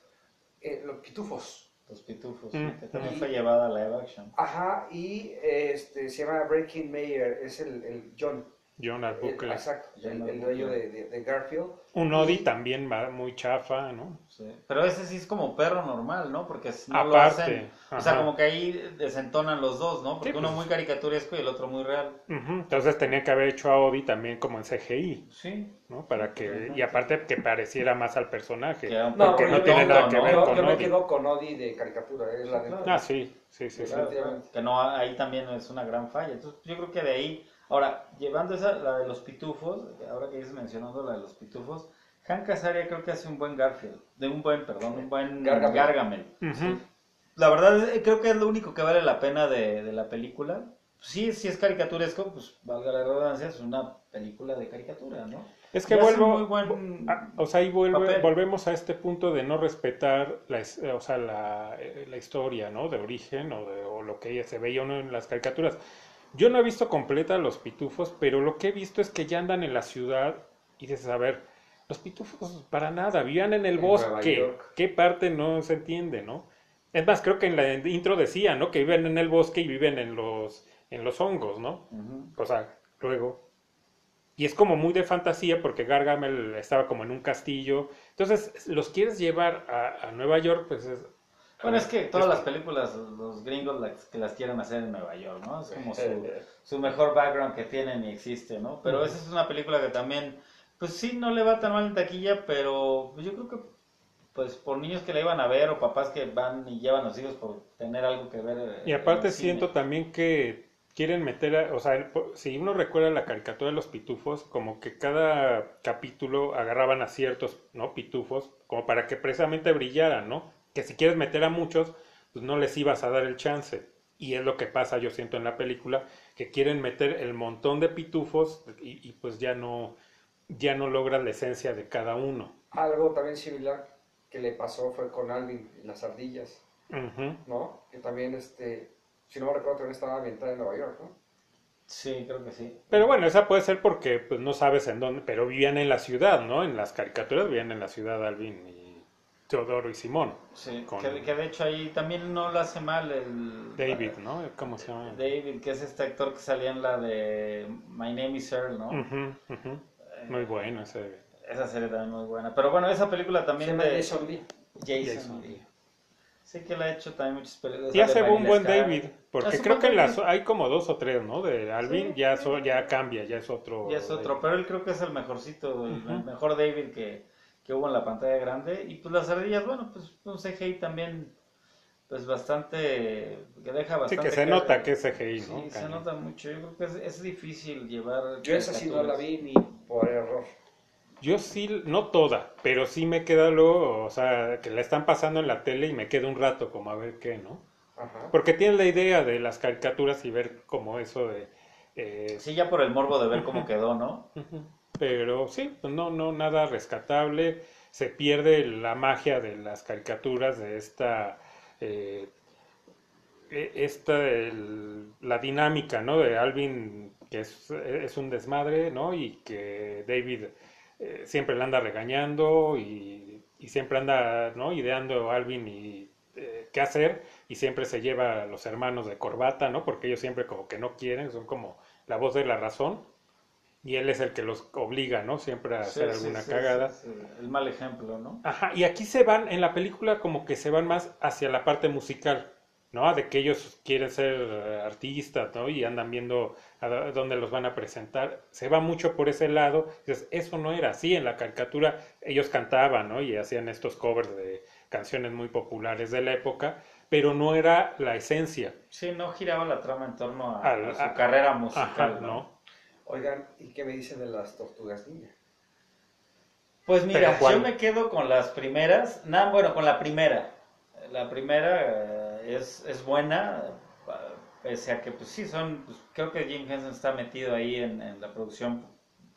eh, Los Pitufos. Los pitufos, Mm. que también Y- fue llevada a live action. Ajá, y este, se llama Breaking Mayer, es el, el John. John el- Arbuckle. exacto, John el, el dueño de, de- de Garfield. Un Odi Y- también va muy chafa, ¿no? Sí. Pero ese sí es como perro normal, ¿no? Porque si no lo Aparte, hacen. O sea, ajá. como que ahí desentonan los dos, ¿no? Porque Sí, uno pues. muy caricaturesco y el otro muy real. Ujú, Entonces tenía que haber hecho a Odi también como en CGI, Sí. ¿no? Para que, Ajá. y aparte que pareciera más al personaje. No, Porque no yo, tiene yo- nada que yo- ver yo con me Odi. quedo con Odi de caricatura, es la claro. Ah, sí, sí, sí, sí. Que no, ahí también es una gran falla. Entonces, yo creo que de ahí. Ahora, llevando esa, la de los pitufos, ahora que dices mencionando la de los pitufos, Hank Azaria creo que hace un buen Garfield. De un buen, perdón, un buen Gargamel. Gargamel. La verdad, es- creo que es lo único que vale la pena de, de la película. Sí, sí es caricaturesco, pues valga la redundancia, es una película de caricatura, ¿no? Es que vuelvo, muy buen ah, o sea, ahí vuelve- volvemos a este punto de no respetar la, es- o sea, la, eh, la historia, ¿no? De origen o, de, o lo que se veía uno en las caricaturas. Yo no he visto completa los pitufos, pero lo que he visto es que ya andan en la ciudad y dices, a ver, los pitufos para nada, vivían en el En bosque. ¿Qué parte no se entiende, no? Es más, creo que en la intro decía, ¿no? Que viven en el bosque y viven en los, en los hongos, ¿no? O sea, luego. Y es como muy de fantasía porque Gargamel estaba como en un castillo. Entonces, los quieres llevar a, a Nueva York, pues es. Bueno, es que todas las películas, los gringos las, que las quieren hacer en Nueva York, ¿no? Es como su, su mejor background que tienen y existe, ¿no? Pero esa es una película que también, pues sí, no le va tan mal en taquilla, pero yo creo que, pues por niños que la iban a ver o papás que van y llevan a los hijos por tener algo que ver. eh, Y aparte siento también que quieren meter, a- o sea, si uno recuerda la caricatura de los pitufos, como que cada capítulo agarraban a ciertos, ¿no? Pitufos, como para que precisamente brillaran, ¿no? Que si quieres meter a muchos, pues no les ibas a dar el chance. Y es lo que pasa, yo siento en la película, que quieren meter el montón de pitufos y, y pues ya no, ya no logran la esencia de cada uno. Algo también similar que le pasó fue con Alvin y las ardillas. ¿no? Que también, este, si no me recuerdo, también estaba ambientada en Nueva York, ¿no? Sí, creo que sí. Pero bueno, esa puede ser porque pues no sabes en dónde, pero vivían en la ciudad, ¿no? En las caricaturas vivían en la ciudad Alvin y Teodoro y Simón. Sí, Con- que, que de hecho ahí también no lo hace mal el... David, ¿no? ¿Cómo se llama? David, que es este actor que salía en la de My Name is Earl, ¿no? Ujú, ujú. Muy bueno ese. Esa serie también muy buena. Pero bueno, esa película Se también llama de Jason Lee. Jason, Jason Lee. Sí que le ha hecho también muchas películas. Y hace Sale un buen David, porque creo que las, hay como dos o tres, ¿no? De Alvin Sí. ya, so- ya cambia, ya es otro. Y es otro, pero él creo que es el mejorcito, el mejor David que, que hubo en la pantalla grande. Y pues las ardillas, bueno, pues un CGI también, pues bastante, que deja Sí, bastante... que se que- nota que es CGI, Sí, ¿no? se nota mucho. Yo creo que es, es difícil llevar... Yo esa sí no la vi ni por error. Yo sí, no toda, pero sí me queda luego, o sea, que la están pasando en la tele y me quedo un rato como a ver qué, ¿no? Ajá. Porque tienes la idea de las caricaturas y ver como eso de... eh, Sí, ya por el morbo de ver cómo quedó, ¿no? Pero sí, no, no, nada rescatable. Se pierde la magia de las caricaturas, de esta, eh, e- esta, la dinámica, ¿no? De Alvin, que es, es un desmadre, ¿no? Y que David eh, siempre le anda regañando y, y siempre anda, ¿no? Ideando a Alvin y eh, qué hacer y siempre se lleva a los hermanos de corbata, ¿no? Porque ellos siempre como que no quieren, son como la voz de la razón y él es el que los obliga, ¿no? Siempre a Sí, hacer sí, alguna sí, cagada. El mal ejemplo, ¿no? Ajá, y aquí se van, en la película como que se van más hacia la parte musical, ¿no? De que ellos quieren ser eh, artistas, ¿no? Y andan viendo a dó- dónde los van a presentar. Se va mucho por ese lado. Dices, eso no era así. En la caricatura ellos cantaban, ¿no? Y hacían estos covers de canciones muy populares de la época, pero no era la esencia. Sí, no giraba la trama en torno a, Al- a su a- carrera musical, Ajá, ¿no? ¿no? Oigan, ¿y qué me dicen de las tortugas ninja? Pues mira, yo me quedo con las primeras. Nada, bueno, con la primera. La primera eh, es, es buena, eh, pese a que, pues sí, son. pues, creo que Jim Henson está metido ahí en, en la producción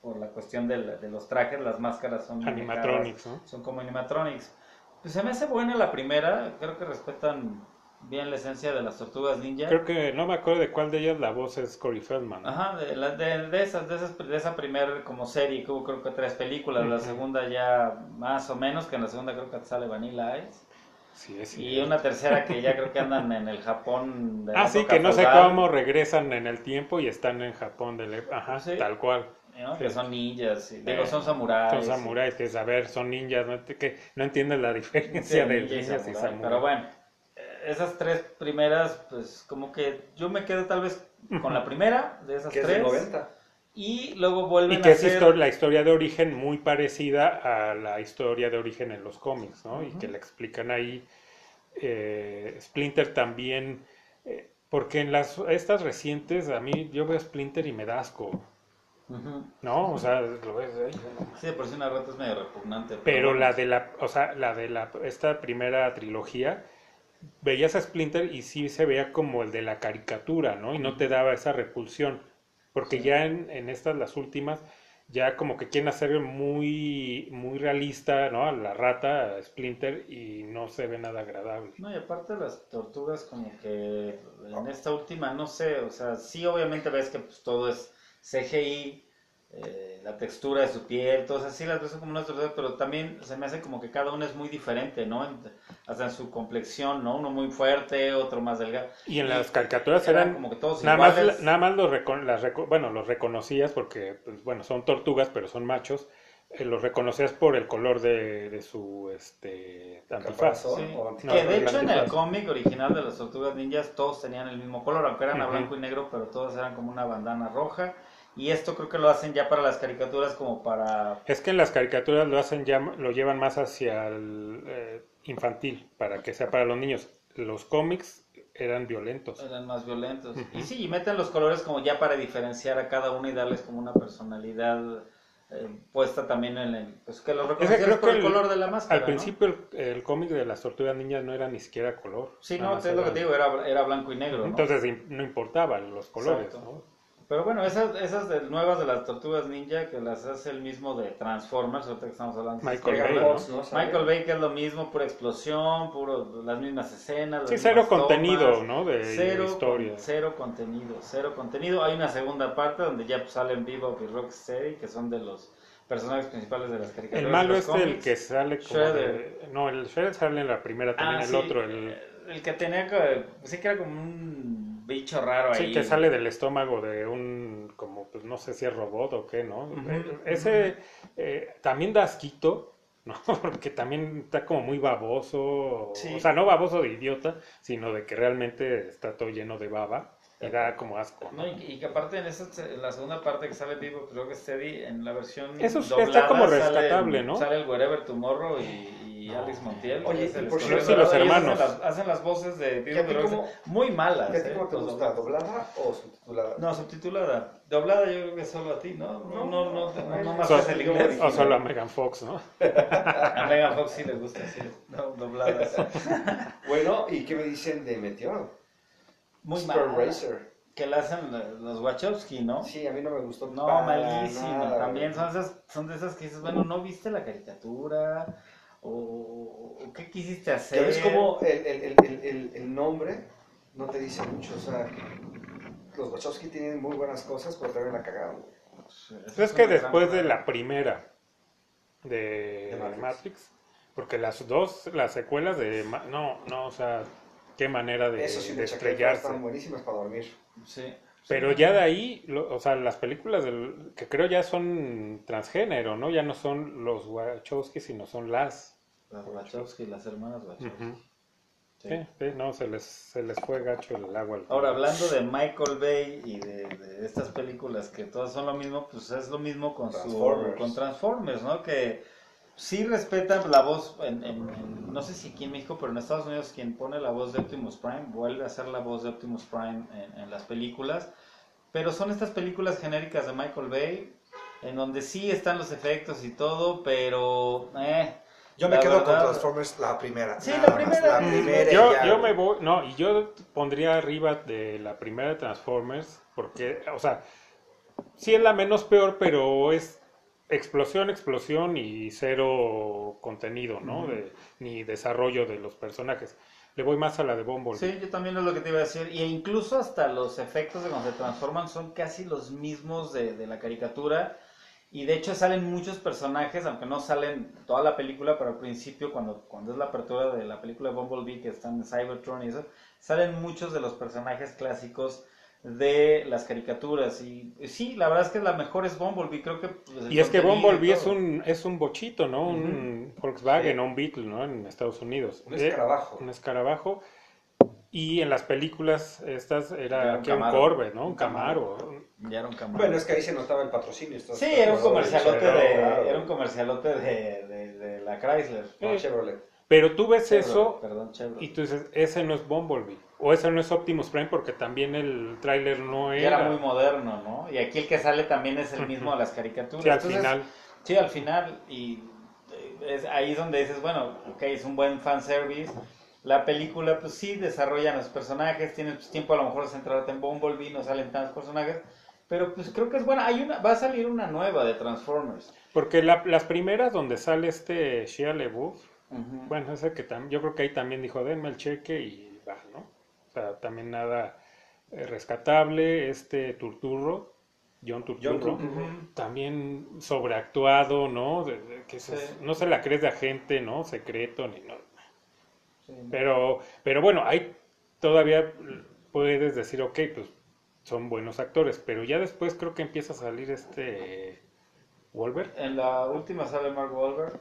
por la cuestión de, la- de los trajes, las máscaras son. Animatronics, ¿no? Son como animatronics. Pues se me hace buena la primera, creo que respetan bien la esencia de las tortugas ninja. Creo que no me acuerdo de cuál de ellas la voz es Corey Feldman. Ajá, de, de, de esas, de, esas, de esa primera como serie, que hubo creo que tres películas, la segunda ya más o menos, que en la segunda creo que sale Vanilla Ice, Sí, es y una tercera que ya creo que andan en el Japón de la Ah, sí, que no sé cómo regresan en el tiempo y están en Japón. De la- Ajá, Sí. tal cual. ¿no? que son ninjas, y- digo, Eh, son samuráis. Son samuráis, que es, a ver, son ninjas, ¿no? que no entienden la diferencia de ninjas y samurái, samuráis. Pero bueno, eh, esas tres primeras, pues como que yo me quedo tal vez con la primera de esas Que tres. del 90. Y luego vuelven Y que a es hacer... la historia de origen muy parecida a la historia de origen en los cómics, ¿no? Y que la explican ahí. eh, Splinter también, eh, porque en las estas recientes a mí yo veo Splinter y me da asco. ¿no? O sea, lo ves, no. Sí, por sí una rata es medio repugnante. pero bueno. la de la, o sea, la de la esta primera trilogía veías a Splinter y sí se veía como el de la caricatura, ¿no? Y no te daba esa repulsión, porque Sí. ya en, en estas las últimas ya como que quieren hacer muy muy realista, ¿no? A la rata, a Splinter y no se ve nada agradable. No, y aparte las tortugas como que en esta última, no sé, o sea, sí obviamente ves que pues todo es CGI, eh, la textura de su piel, todas así las ves como unas tortugas, pero también se me hace como que cada una es muy diferente, ¿no? En- hasta en su complexión, ¿no? Uno muy fuerte, otro más delgado. Y en las caricaturas eran eran como que todos nada más iguales. nada más los recon- las reco- bueno, los reconocías porque pues, bueno, son tortugas, pero son machos. eh, los reconocías por el color de, de su este antifaz. Sí. No, que de hecho en el cómic original de las tortugas ninjas todos tenían el mismo color, aunque eran a blanco y negro, pero todos eran como una bandana roja. Y esto creo que lo hacen ya para las caricaturas como para... Es que en las caricaturas lo hacen ya, lo llevan más hacia el eh, infantil, para que sea para los niños. Los cómics eran violentos. eran más violentos. Y sí, y meten los colores como ya para diferenciar a cada uno y darles como una personalidad eh, puesta también en el... Pues que los Es que reconocieras creo por que el el- color de la máscara, al ¿no? principio el, el cómic de las tortugas niñas no era ni siquiera color. Sí, no, es lo que te digo, era, era blanco y negro, ¿no? Entonces im- no importaban los colores, Exacto. ¿no? Pero bueno, esas, esas de- nuevas de las tortugas ninja que las hace el mismo de Transformers, ahorita que estamos hablando. Michael Bay, Michael- ¿no? Fox, ¿no? ¿Sabe? Michael Bay que es lo mismo, pura explosión, puro, las mismas escenas. Sí, cero tomas, contenido, ¿no? De, de Cero, historia. con- cero contenido, cero contenido. Hay una segunda parte donde ya pues, salen Bebop y Rocksteady, que son de los personajes principales de las caricaturas. El malo es el que sale como de- No, el Shredder sale en la primera también, Ah, el sí, otro, el... el que tenía sí que era como un bicho raro ahí. Sí, que sale del estómago de un, como, pues no sé si es robot o qué, ¿no? Eh, Ese eh, también da asquito, ¿no? Porque también está como muy baboso, Sí. o sea, no baboso de idiota, sino de que realmente está todo lleno de baba y da como asco, ¿no? No, y, y que aparte en, esa, en la segunda parte que sale Vivo Rocksteady, en la versión Eso es- doblada está como sale- rescatable, ¿no? Sale el Wherever Tomorrow y, y Alex Montiel. Oye, y por cierto- Sí, los hermanos. Hacen las, hacen las voces de ¿Y ti cómo- muy malas. ¿Y a ti ¿eh? cómo te gusta? ¿Doblada o subtitulada? No, subtitulada. Doblada yo creo que solo a ti, ¿no? No, no, no, no, no más So- el inglés. o solo a Megan Fox, ¿no? A Megan Fox sí le gusta, sí. No, dobladas. Bueno, ¿y qué me dicen de Meteor? Muy Super mal. Racer. Que la hacen los Wachowski, ¿no? Sí, a mí no me gustó. No, nada, También son, esas, son de esas que dices, bueno, ¿no viste la caricatura? ¿O, qué quisiste hacer? Ya ves como el, el, el, el, el- el nombre no te dice mucho, o sea, los Wachowski tienen muy buenas cosas, pero también la cagaron. Sí, es que gran después de la primera de, De Matrix. Matrix. porque las dos, las secuelas de... No, no, o sea, qué manera de, Eso sí, de estrellarse. están buenísimas para dormir. Sí. Pero ya de ahí, lo- o sea, las películas del, que creo ya son transgénero, ¿no? Ya no son los Wachowski, sino son las. Las Wachowski, las hermanas Wachowski. Sí. Sí, sí, no, se les, se les fue gacho el agua. al Ahora, hablando de Michael Bay y de, de estas películas que todas son lo mismo, pues es lo mismo con, su, Transformers. con Transformers, ¿no? Que sí respetan la voz, en, en- en- no sé si aquí en México, pero en Estados Unidos quien pone la voz de Optimus Prime vuelve a hacer la voz de Optimus Prime en, en las películas, pero son estas películas genéricas de Michael Bay, en donde sí están los efectos y todo, pero... Eh, Yo me La quedo con Transformers la primera. Sí, la más, primera. La primera y Yo, ya, yo me voy, no, y yo pondría arriba de la primera de Transformers, porque, o sea, sí es la menos peor, pero es, explosión, explosión y cero contenido, ¿no? De- ni desarrollo de los personajes. Le voy más a la de Bumblebee. Sí, yo también es lo que te iba a decir. Y incluso hasta los efectos de cuando se transforman son casi los mismos de, de la caricatura. Y de hecho salen muchos personajes, aunque no salen toda la película, pero al principio, cuando, cuando es la apertura de la película de Bumblebee, que están en Cybertron y eso, salen muchos de los personajes clásicos de las caricaturas. Y y sí, la verdad es que la mejor es Bumblebee, creo que... pues, Y es que Bumblebee es un, es un bochito, ¿no? Un Volkswagen o un Beetle, ¿no? En Estados Unidos. Un Eh, escarabajo. un escarabajo. Y en las películas estas era, Era un que un. Corvette, ¿no? Un Camaro. Camaro. Ya era un Camaro. Bueno, es que ahí se notaba el patrocinio. estos Sí, era un comercialote de, era un comercialote de, de, de la Chrysler. No, Chevrolet. Pero tú ves Chevrolet, eso Perdón, Chevrolet. y tú dices, ese no es Bumblebee. O ese no es Optimus Prime porque también el tráiler no Y era. era muy moderno, ¿no? Y aquí el que sale también es el mismo de las caricaturas. Sí, al Entonces, final. Sí, al final. Y eh, es, ahí es donde dices, bueno, ok, es un buen fanservice. La película, pues sí, desarrollan los personajes, tienes pues, tiempo a lo mejor de centrarte en Bumblebee, no salen tantos personajes. Pero pues creo que es buena. Hay una, va a salir una nueva de Transformers. Porque la- las primeras donde sale este Shia LaBeouf, Ujú. bueno, ese que tam- yo creo que ahí también dijo, denme el cheque y va, ¿no? O sea, también nada eh, rescatable. Este Turturro, John Turturro, John Turturro. también sobreactuado, ¿no? De- de- que se- Sí. no se la crees de agente, ¿no? Secreto, ni no. Sí, ¿no? Pero, pero bueno, ahí todavía puedes decir, ok, pues son buenos actores, pero ya después creo que empieza a salir este Wolver. En la última sale Mark Wahlberg.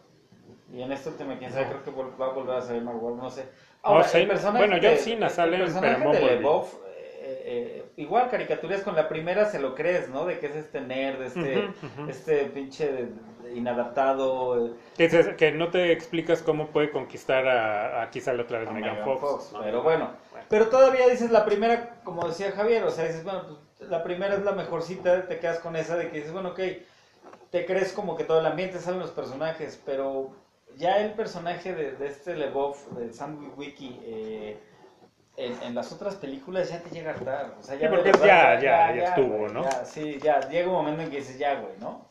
Y en esta última, quién sabe, creo que va a volver a salir Mark Wahlberg, no sé. Oh, sí. Bueno, John Cena sale el personaje en de. LeBoff, eh, eh, igual caricaturas con la primera se lo crees, ¿no? De que es este nerd, este, Ujú, ujú. este pinche inadaptado. eh, Que, se- que no te explicas cómo puede conquistar a, aquí sale otra vez a Megan, Megan Fox. Fox, ¿no? Pero bueno, pero todavía dices la primera, como decía Javier, o sea, dices, bueno, pues la primera es la mejorcita, te quedas con esa de que dices, bueno, ok, te crees como que todo el ambiente, saben los personajes, pero ya el personaje de, de este LeBoff, de Sam Wiki, eh, en, en las otras películas ya te llega a hartar. O sea, ya Sí, porque verdad, ya- ya- ya estuvo, güey, ¿no? ya, sí, ya, llega un momento en que dices, ya, güey, ¿no?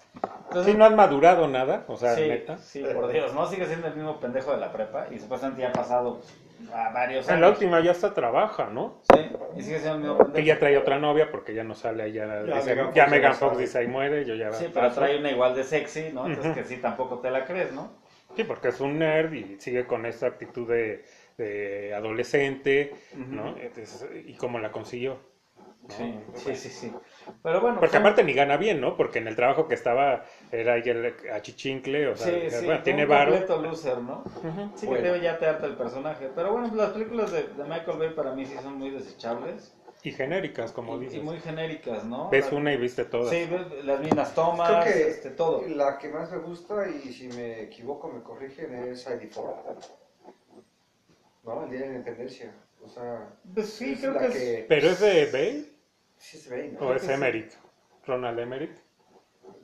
Sí, no has madurado nada, o sea, sí, neta. sí, por Dios, no sigue siendo el mismo pendejo de la prepa y supuestamente ya ha pasado a varios En años. la última ya hasta trabaja, ¿no? Sí, y sigue siendo el mismo pendejo. Que ya trae otra novia porque ya no sale ahí, ya, Ya dice- Megan Fox dice ahí muere, yo ya Sí, pero trae una igual de sexy, ¿no? Entonces que sí, tampoco te la crees, ¿no? Sí, porque es un nerd y sigue con esa actitud de, de adolescente, ¿no? Entonces, ¿Y cómo la consiguió? ¿no? Sí, sí, sí, sí. Pero bueno, Porque aparte ni gana bien, ¿no? Porque en el trabajo que estaba era el achichincle, o sea, Sí, sí, bueno, tiene un varo. completo loser, ¿no? Sí, Bueno. que te, ya te harta el personaje. Pero bueno, las películas de, de Michael Bay para mí sí son muy desechables. Y genéricas, como y, dices. y muy genéricas, ¿no? Ves La- una y viste todas. Sí, ves las mismas tomas, Creo que este, todo. la que más me gusta, y si me equivoco me corrigen, es ID4. ¿No? El Día de la Independencia. O sea, Pues sí, es creo la que, es... que... ¿Pero es de Bay Sí se ve, o ¿no? es. Emmerich? Ronald Emmerich.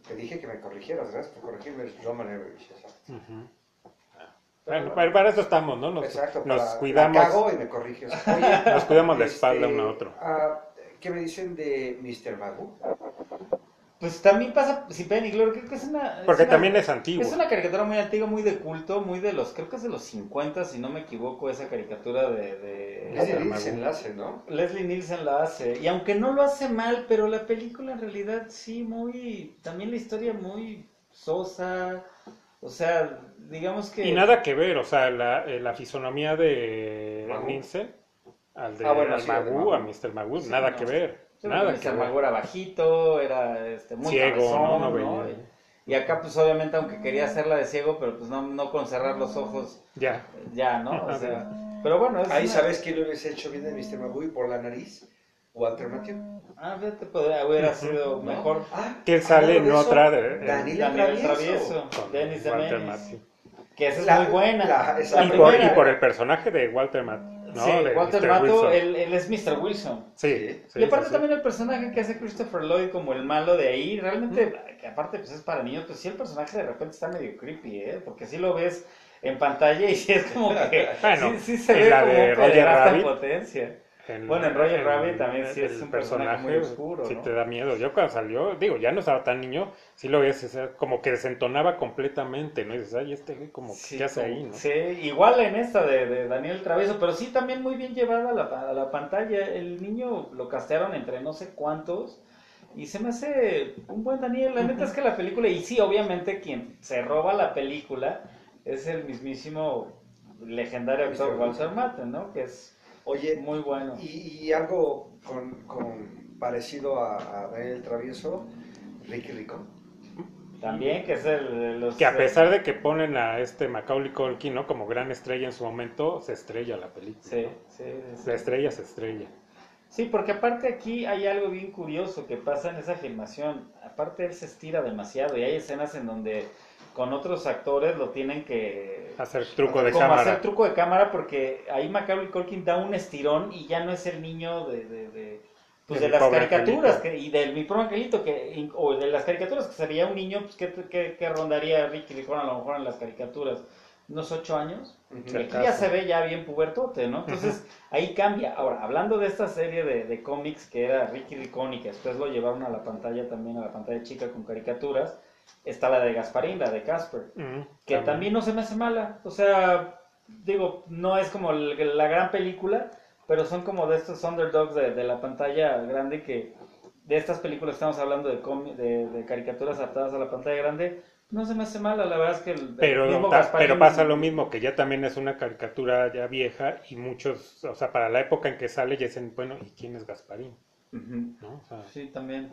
Te dije que me corrigieras, gracias por corregirme. Es Roman Emmerich, exacto. Ujú. Bueno, para, para eso estamos, ¿no? Nos, Exacto, nos para- cuidamos, la cago y me corriges. Oye, nos cuidamos la este, espalda uno a otro. ah, ¿Qué me dicen de Mr. Magoo? Pues también pasa, si Penny Glory, creo que es una... Porque una- también es antiguo. Es una caricatura muy antigua, muy de culto, muy de los, creo que es de los 50, si no me equivoco, esa caricatura de... de... Es Mr. Liz Magoo. enlace, ¿no? Leslie Nielsen la hace. Y aunque no lo hace mal, pero la película en realidad sí, muy. También la historia muy sosa. O sea, digamos que. Y nada que ver, o sea, la, eh, la fisonomía de Magoo. Al de Ah, bueno, al sí, al de Magoo, a. Mr. Magoo, Sí, nada no. que ver. Sí, Nada Mr. que ver. Magoo era bajito, era este, muy Ciego, cabezón, ¿no? No ¿no? veía. Y, acá, pues obviamente, aunque quería hacerla de ciego, pero pues no, no con cerrar los ojos, Ya. ya, ¿no? O sea. Pero bueno, es. Ahí una- sabes quién lo hubiese hecho bien de Mr. Magoo y por la nariz. Walter Matthew. Ah, fíjate, podría, hubiera sido mejor. Ah, Que él sale en otra de- Daniel Travieso. Dennis de Walter. Matthau. Que esa es La- muy buena. la- esa- Y La por, y primera- por el personaje de Walter Matthau, ¿no? sí, De Walter Wilson. él, él es Mr. Wilson. Sí, sí, y aparte sí, sí. también el personaje que hace Christopher Lloyd como el malo de ahí, realmente, que aparte pues es para niños, pues sí el personaje de repente está medio creepy, ¿eh? Porque sí lo ves en pantalla y sí es como que Bueno, sí, sí se en ve la como de Roger Rabbit. potencia. En- Bueno, en Roger en- Rabbit también sí es un personaje muy oscuro, Sí ¿no? te da miedo. Yo cuando salió, digo, ya no estaba tan niño, sí lo ves, o sea, como que desentonaba completamente, ¿no? Y dices, ay, este como Sí, ¿qué hace ahí, no? sí, igual en esta de, de Daniel Travieso, pero sí también muy bien llevada a la, a la pantalla. El niño lo castearon entre no sé cuántos y se me hace un buen Daniel. La neta es que la película, y sí, obviamente quien se roba la película es el mismísimo legendario actor. Walter Matthau, ¿no? Que es Oye, muy bueno. y, y algo con, con parecido a, a Daniel Travieso, Ricky Rico. También que es el de los... Que a pesar de que ponen a este Macaulay Culkin, ¿no? Como gran estrella en su momento, se estrella la película. Sí, ¿no? sí, sí. La estrella se estrella. Sí, porque aparte aquí hay algo bien curioso que pasa en esa filmación. Aparte él se estira demasiado y hay escenas en donde con otros actores lo tienen que Hacer truco de como cámara. hacer truco de cámara porque ahí Macaulay Culkin da un estirón y ya no es el niño de, de, de, pues De las caricaturas que- y del mi pobre angelito que o de las caricaturas que sería un niño pues que, que, que rondaría Ricky Ricón a lo mejor en las caricaturas unos ocho años y aquí ya se ve ya bien pubertote, ¿no? Entonces ahí cambia. Ahora, hablando de esta serie de, de cómics que era Ricky Ricón y que después lo llevaron a la pantalla también, a la pantalla chica con caricaturas, está la de Gasparín, la de Casper, que también no se me hace mala. O sea, digo, no es como la gran película, pero son como de estos underdogs de, de la pantalla grande que de estas películas estamos hablando de, de, de caricaturas adaptadas a la pantalla grande, no se me hace mala, la verdad es que el, el Pero, mismo ta- pero pasa lo mismo, que ya también es una caricatura ya vieja y muchos, o sea, para la época en que sale ya dicen, bueno, ¿y quién es Gasparín? ¿No? O sea, Sí, también.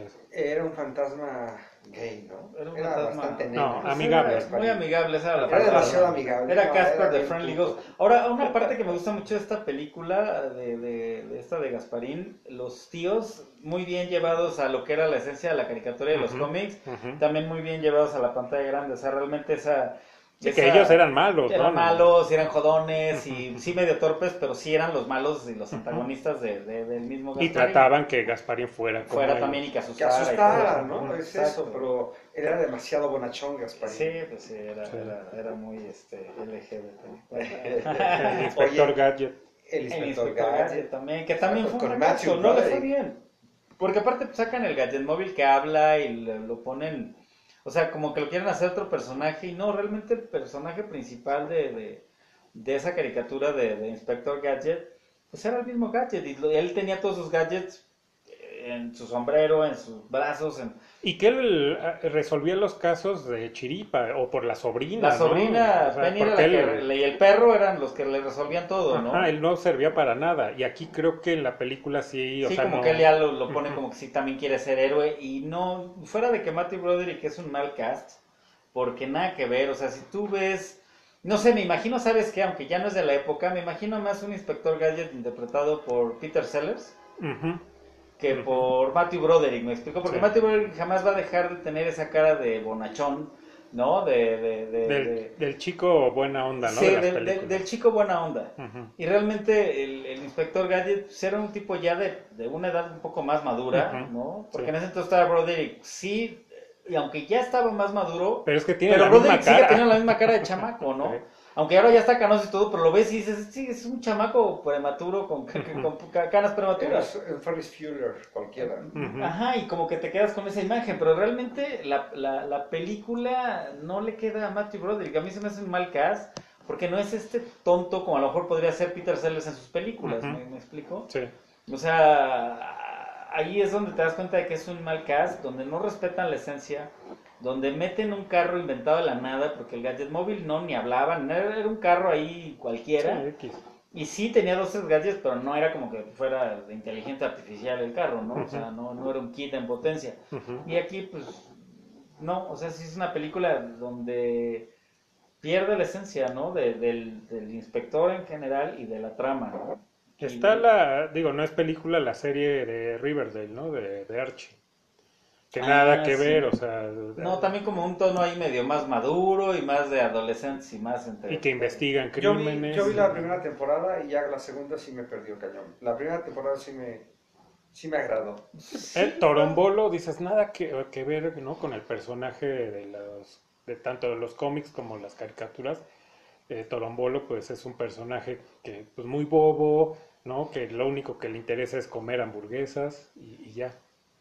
Es- Era un fantasma gay, ¿no? Era un Era fantasma- bastante No, negro. amigable. Era muy amigable, esa era la Era palabra. demasiado amigable. Era No, Casper era de Friendly. Ghost. Ahora, una parte que me gusta mucho de esta película, de, de- de esta de Gasparín, los tíos muy bien llevados a lo que era la esencia de la caricatura y de los cómics, también muy bien llevados a la pantalla grande. O sea, realmente esa... Que ellos eran malos, ¿no? Eran malos, eran jodones y sí medio torpes, pero sí eran los malos y los antagonistas de- de- del mismo Y Gasparín. trataban que Gasparín fuera como Fuera ellos. también y que Que asustara. y todo asustara, eso. ¿no? Es Exacto. eso, pero él era demasiado bonachón, Gaspar. Sí, pues sí, era, Sí. Era, era muy este, LGBT. El inspector Oye, Gadget. El El inspector inspector Gadget. Gadget también, que también fue un Con fracaso, Matthew no le fue bien. Porque aparte sacan el Gadget móvil que habla y lo, lo ponen, o sea, como que lo quieren hacer otro personaje y no, realmente el personaje principal de, de, de esa caricatura de, Inspector Gadget, pues era el mismo Gadget y él tenía todos sus gadgets en su sombrero, en sus brazos, en, Y que él eh, resolvía los casos de Chiripa o por la sobrina. La ¿no? sobrina O sea, Penny era la porque que, él- y el perro eran los que le resolvían todo, ¿no? Ajá, él no servía para nada. Y aquí creo que en la película sí, o sí, sea, como no- que él ya lo, lo pone como que sí también quiere ser héroe y no, fuera de que Matthew Broderick es un mal cast, porque nada que ver, o sea, si tú ves, no sé, me imagino, ¿sabes qué? Aunque ya no es de la época, me imagino más un Inspector Gadget interpretado por Peter Sellers Ujú. Que por Matthew Broderick, ¿me explico? Porque Sí. Matthew Broderick jamás va a dejar de tener esa cara de bonachón, ¿no? De, de, de- Del, de- del chico buena onda, ¿no? sí, del- del- chico buena onda. Y realmente el, el inspector Gadget pues, era un tipo ya de, de una edad un poco más madura. ¿no? Porque Sí. en ese entonces estaba Broderick, sí, y aunque ya estaba más maduro, Pero es que tiene pero la misma Broderick sigue cara. teniendo la misma cara de chamaco, ¿no? Aunque ahora ya está canoso y todo, pero lo ves y dices, sí, es un chamaco prematuro con, ca- con ca- canas prematuras. un Ferris Bueller cualquiera. Ajá, y como que te quedas con esa imagen, pero realmente la, la, la película no le queda a Matthew Broderick. A mí se me hace un mal cast, porque no es este tonto como a lo mejor podría ser Peter Sellers en sus películas, Ujú. ¿me, me explico? Sí. O sea, ahí es donde te das cuenta de que es un mal cast, donde no respetan la esencia, donde meten un carro inventado de la nada, porque el gadget móvil no ni hablaba, no era un carro ahí cualquiera. Sí. Y sí tenía dos tres gadgets, pero no era como que fuera de inteligencia artificial el carro, ¿no? O sea, no, no era un kit en potencia. Y aquí, pues, no, o sea, sí es una película donde pierde la esencia, ¿no? De- del, del inspector en general y de la trama, ¿no? Está la, digo, no es película, la serie de Riverdale, ¿no? De, de Archie. Que Ah, nada que sí. ver, o sea. No, también como un tono ahí medio más maduro y más de adolescentes y más entre... Y que investigan Yo vi, crímenes. yo vi la primera temporada y ya la segunda sí me perdió cañón. La primera temporada sí me, sí me agradó. El Torombolo, dices, nada que, que ver, ¿no? Con el personaje de los, de tanto de los cómics como las caricaturas. eh, Torombolo pues es un personaje que pues muy bobo, ¿no? Que lo único que le interesa es comer hamburguesas y, y ya,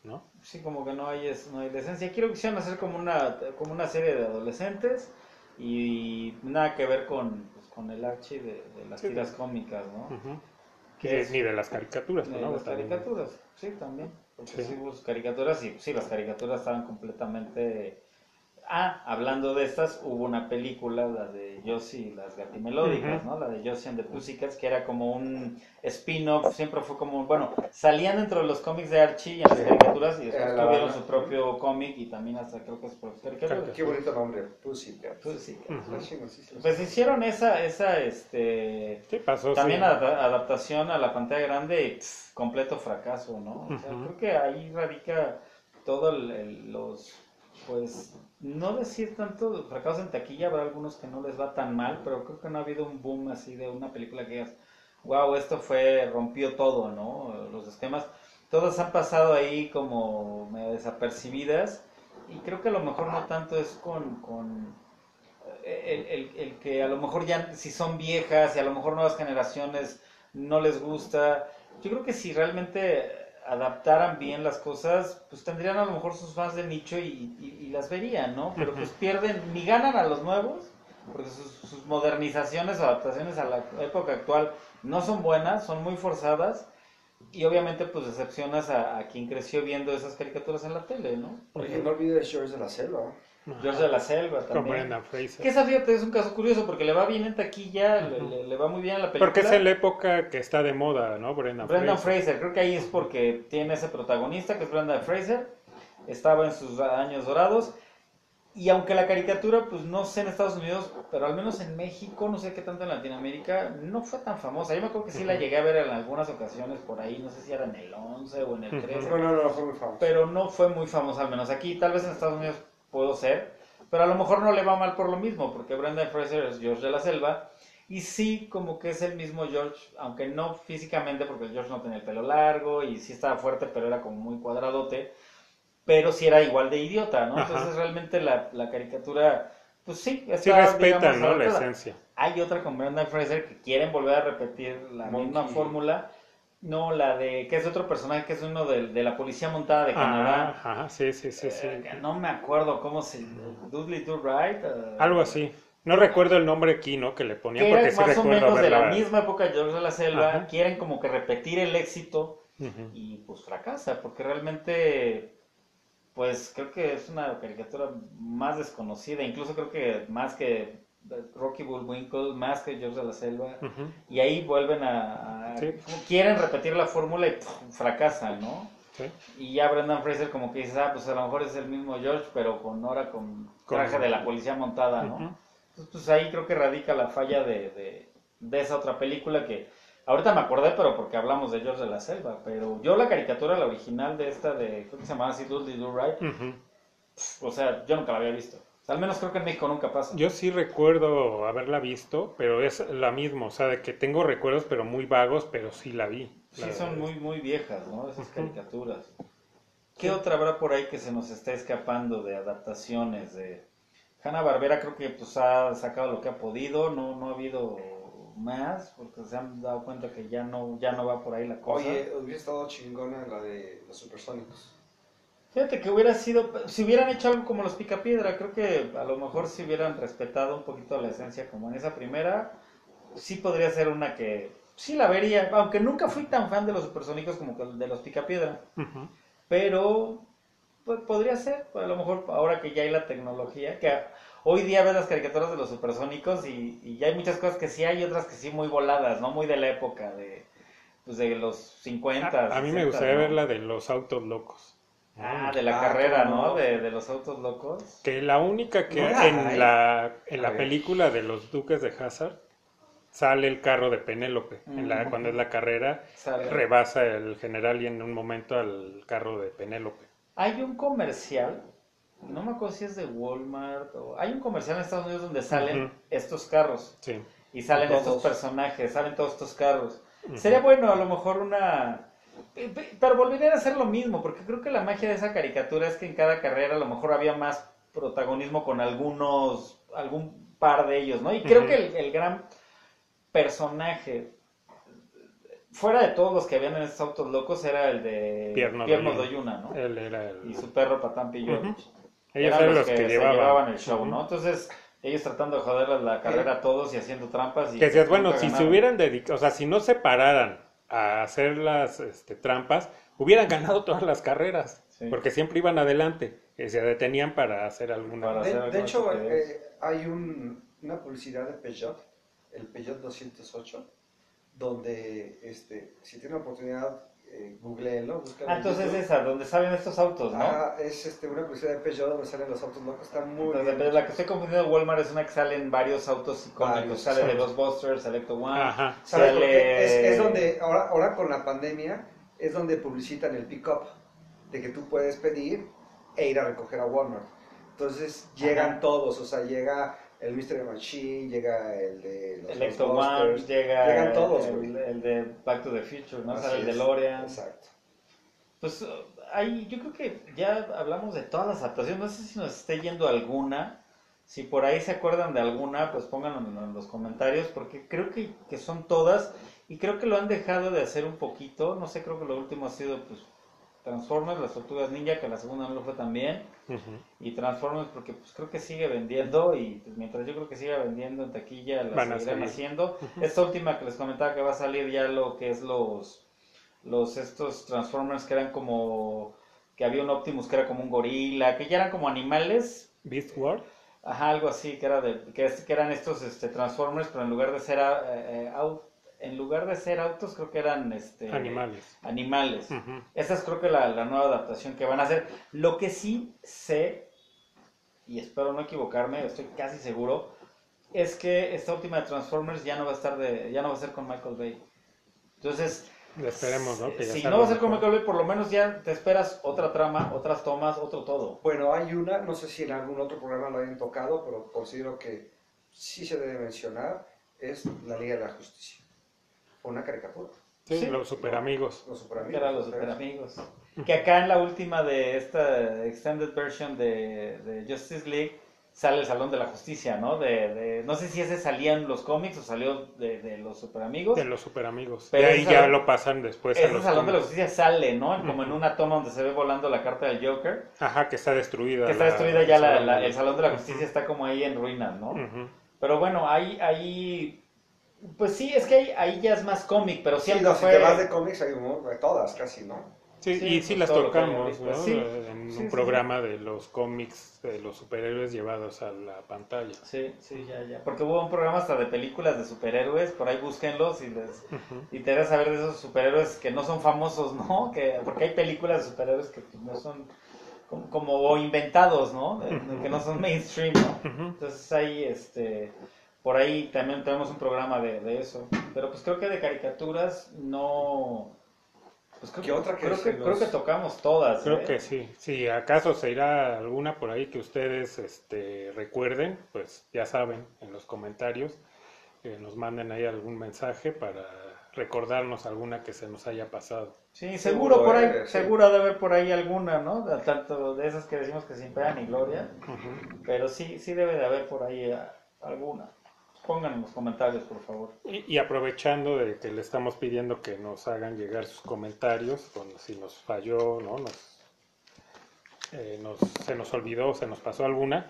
¿no? Sí, como que no hay, es- no hay decencia. Quiero que quisieran hacer como una, como una serie de adolescentes y nada que ver con, pues, con el archi de, de las Sí, tiras cómicas, ¿no? Ujú. Que Ni- es- Ni de las caricaturas, De las También. caricaturas, sí, también. Porque Sí. sí. caricaturas y sí, las caricaturas estaban completamente... Ah, hablando de estas, hubo una película, la de Josie y las gatimelódicas. ¿no? La de Josie and the Pussycats, que era como un spin-off, siempre fue como, bueno, salían dentro de los cómics de Archie y en las Sí. caricaturas y después la tuvieron su propio cómic y también hasta creo que es por las caricaturas. Qué bonito nombre, Pussycat. Pussycats. Sí, Pues hicieron esa, esa, este... Sí, pasó. También sí. adaptación a la pantalla grande y pff, completo fracaso, ¿no? O sea, creo que ahí radica todo el, el- los, pues, no decir tanto fracaso en taquilla, habrá algunos que no les va tan mal, pero creo que no ha habido un boom así de una película que digas, wow, esto fue, rompió todo, ¿no? Los esquemas, todas han pasado ahí como desapercibidas y creo que a lo mejor no tanto es con... con el, el- el que a lo mejor ya si son viejas y a lo mejor nuevas generaciones no les gusta. Yo creo que si realmente adaptaran bien las cosas, pues tendrían a lo mejor sus fans de nicho y, y- y las verían, ¿no? Pero pues pierden, ni ganan a los nuevos, porque sus, sus modernizaciones o adaptaciones a la época actual no son buenas, son muy forzadas. Y obviamente pues decepcionas a, a quien creció viendo esas caricaturas en la tele, ¿no? Oye, no olvides George de la Selva. George de la Selva Con también. Brendan Fraser. Que esa fíjate es un caso curioso porque le va bien en taquilla, le, Ujú. le- le va muy bien en la película. Porque es en la época que está de moda, ¿no? Brendan, Brendan Fraser. Fraser, creo que ahí es porque tiene ese protagonista que es Brendan Fraser, estaba en sus años dorados. Y aunque la caricatura, pues no sé en Estados Unidos, pero al menos en México, no sé qué tanto en Latinoamérica, no fue tan famosa. Yo me acuerdo que sí la llegué a ver en algunas ocasiones por ahí, no sé si era en el 11 o en el Ujú. 13 No, no, no, fue muy famoso. pero no fue muy famosa al menos aquí. Tal vez en Estados Unidos puedo ser, pero a lo mejor no le va mal por lo mismo, porque Brendan Fraser es George de la Selva y sí como que es el mismo George, aunque no físicamente, porque George no tenía el pelo largo y sí estaba fuerte, pero era como muy cuadradote, pero sí era igual de idiota, ¿no? Ajá. Entonces realmente la, la caricatura, pues sí, Sí está, respetan, digamos, ¿no? La esencia. Hay otra con Brendan Fraser que quieren volver a repetir la Monkey. misma fórmula. No, la de que es otro personaje que es uno de, de la policía montada de Canadá. Ah, ajá, sí, sí, sí, sí. Eh, no me acuerdo cómo se. Dudley Do Right. eh, Algo así. No recuerdo el nombre aquí, ¿no? Que le ponían Que porque sí más o menos de la misma época de George de la Selva. Ajá. Quieren como que repetir el éxito y pues fracasa, porque realmente. Pues creo que es una caricatura más desconocida, incluso creo que más que Rocky Bullwinkle, más que George de la Selva. Y ahí vuelven a... a- Sí. Quieren repetir la fórmula y pff, fracasan, ¿no? Sí. Y ya Brendan Fraser como que dices, ah, pues a lo mejor es el mismo George, pero con ahora con traje de la policía montada, ¿no? Entonces, pues ahí creo que radica la falla de, de, de esa otra película que ahorita me acordé, pero porque hablamos de George de la Selva, pero yo la caricatura, la original de esta de, creo que se llamaba así, Do Right, o sea, yo nunca la había visto. O sea, al menos creo que en México nunca pasa. Yo sí recuerdo haberla visto, pero es la misma, o sea, de que tengo recuerdos, pero muy vagos, pero sí la vi. Sí, son muy, muy viejas, ¿no? Esas caricaturas. ¿Qué otra habrá por ahí que se nos está escapando de adaptaciones? De Hanna Barbera creo que pues ha sacado lo que ha podido, no, no ha habido más, porque se han dado cuenta que ya no, ya no va por ahí la cosa. Oye, hubiera estado chingona la de los supersónicos. Fíjate que hubiera sido, si hubieran hecho algo como los Picapiedra, creo que a lo mejor si hubieran respetado un poquito la esencia como en esa primera, sí podría ser una que sí la vería, aunque nunca fui tan fan de los supersónicos como de los Picapiedra. Ujú. Pero pues, podría ser, a lo mejor ahora que ya hay la tecnología, que hoy día ves las caricaturas de los supersónicos y, y ya hay muchas cosas que sí hay y otras que sí muy voladas, ¿no? Muy de la época, de, pues de los 50. A, a mí me 60, gustaría ¿no? ver la de los autos locos. Ah, de la Ah, carrera, ¿no? no. De, de los autos locos. Que la única que No la hay. en la, en la película de los Duques de Hazard sale el carro de Penélope. En la, cuando es la carrera, Sale. rebasa el general y en un momento al carro de Penélope. Hay un comercial, no me acuerdo si es de Walmart o... Hay un comercial en Estados Unidos donde salen estos carros. Sí. Y salen Todos. estos personajes, salen todos estos carros. Sería bueno a lo mejor una... pe- Pero volverían a hacer lo mismo, porque creo que la magia de esa caricatura es que en cada carrera a lo mejor había más protagonismo con algunos, algún par de ellos, ¿no? Y creo que el, el gran personaje, fuera de todos los que habían en estos autos locos, era el de Pierno Pierno Doyuna. ¿no? Él era el... Y su perro George. Ujú. Ellos eran los que, llevaban. el show. ¿no? Entonces, ellos tratando de joderles la carrera a todos y haciendo trampas. Y Que decías, bueno, si se hubieran dedicado, o sea, si no se pararan a hacer las este, trampas, hubieran ganado todas las carreras, Sí. porque siempre iban adelante, que se detenían para hacer alguna. Para De, hacer de algo hecho, eh, hay un- una publicidad de Peugeot, el Peugeot 208, donde este, si tiene oportunidad, eh, googleenlo. Ah, en entonces YouTube. esa, donde salen estos autos, ¿no? Ajá, es este, una publicidad de Peugeot donde salen los autos locos, está muy Entonces, bien. la que estoy confundiendo de Walmart es una que salen varios autos icónicos. Varios, sale de exacto. Ghostbusters, Selecto One. Ajá. ¿Sabes por sale- qué? Es, es donde, ahora, ahora con la pandemia, es donde publicitan el pick-up, de que tú puedes pedir e ir a recoger a Walmart. Entonces llegan Ajá. todos, o sea, llega el Mystery Machine, llega el de los Electro One, Ghostbusters, llega llegan el- todos, el, güey. el de Back to the Future, ¿no? El es. DeLorean. Exacto. Pues ahí yo creo que ya hablamos de todas las adaptaciones. No sé si nos esté yendo alguna. Si por ahí se acuerdan de alguna, pues pónganlo en, en los comentarios, porque creo que, que son todas. Y creo que lo han dejado de hacer un poquito. No sé, creo que lo último ha sido pues Transformers, las Tortugas Ninja, que la segunda no lo fue también. Ujú. Y Transformers porque pues creo que sigue vendiendo y pues, mientras yo creo que siga vendiendo en taquilla la Van seguirán seguir. haciendo. Esta última que les comentaba que va a salir ya lo que es los los estos Transformers que eran como que había un Optimus que era como un gorila, que ya eran como animales, Beast World. ajá, algo así, que era de que, eran estos este Transformers, pero en lugar de ser eh, eh, en lugar de ser autos creo que eran este Animales. animales. Esta es creo que la, la nueva adaptación que van a hacer. Lo que sí sé, y espero no equivocarme, estoy casi seguro, es que esta última de Transformers ya no va a estar de, ya no va a ser con Michael Bay. Entonces, Esperemos, ¿no? Que ya si no va a ser con. Michael Bay, por lo menos ya te esperas otra trama, otras tomas, otro todo. Bueno, hay una, no sé si en algún otro programa lo hayan tocado, pero considero que sí se debe mencionar, es la Liga de la Justicia. Una caricatura. Sí, Sí. los super amigos. Los Que superamigos. los ¿sabes? super amigos. Que acá en la última de esta extended version de, de Justice League sale el Salón de la Justicia, ¿no? De, de- no sé si ese salía en los cómics o salió de, de los super amigos. De los super amigos. Pero y ahí ya salón- lo pasan después a Ese los Salón de la. Justicia sale, ¿no? Como en una toma donde se ve volando la carta del Joker. Ajá, que está destruida. Que está la- destruida ya la- Salón la- de- el Salón de la Justicia, está como ahí en ruinas, ¿no? Pero bueno, ahí, ahí, pues sí, es que ahí, ahí ya es más cómic, pero Sí, siempre no, si fue... te vas de cómics hay un- de todas, casi, ¿no? Sí, Sí, y sí pues las tocamos, ahorita. ¿no? Sí. En Sí, un sí, programa de los cómics de los superhéroes llevados a la pantalla. Sí, sí, ya, ya. Porque hubo un programa hasta de películas de superhéroes, por ahí búsquenlos y les y te das saber de esos superhéroes que no son famosos, ¿no? Que porque hay películas de superhéroes que pues, no son como, como inventados, ¿no? Que no son mainstream, ¿no? Entonces ahí, este, por ahí también tenemos un programa de, de eso. Pero pues creo que de caricaturas no... Pues creo, ¿Qué otra que creo, que, creo que tocamos todas. Creo ¿eh? que sí. Si acaso se irá alguna por ahí que ustedes este, recuerden, pues ya saben, en los comentarios, que nos manden ahí algún mensaje para recordarnos alguna que se nos haya pasado. Sí, seguro, Seguro, por ahí, eh, seguro de haber por ahí alguna, ¿no? De- Tanto de esas que decimos que sin pena ni gloria, pero sí, sí debe de haber por ahí ah, alguna. Pongan en los comentarios, por favor. Y, y aprovechando de que le estamos pidiendo que nos hagan llegar sus comentarios, con si nos falló, ¿no? Nos, eh, nos- se nos olvidó, se nos pasó alguna,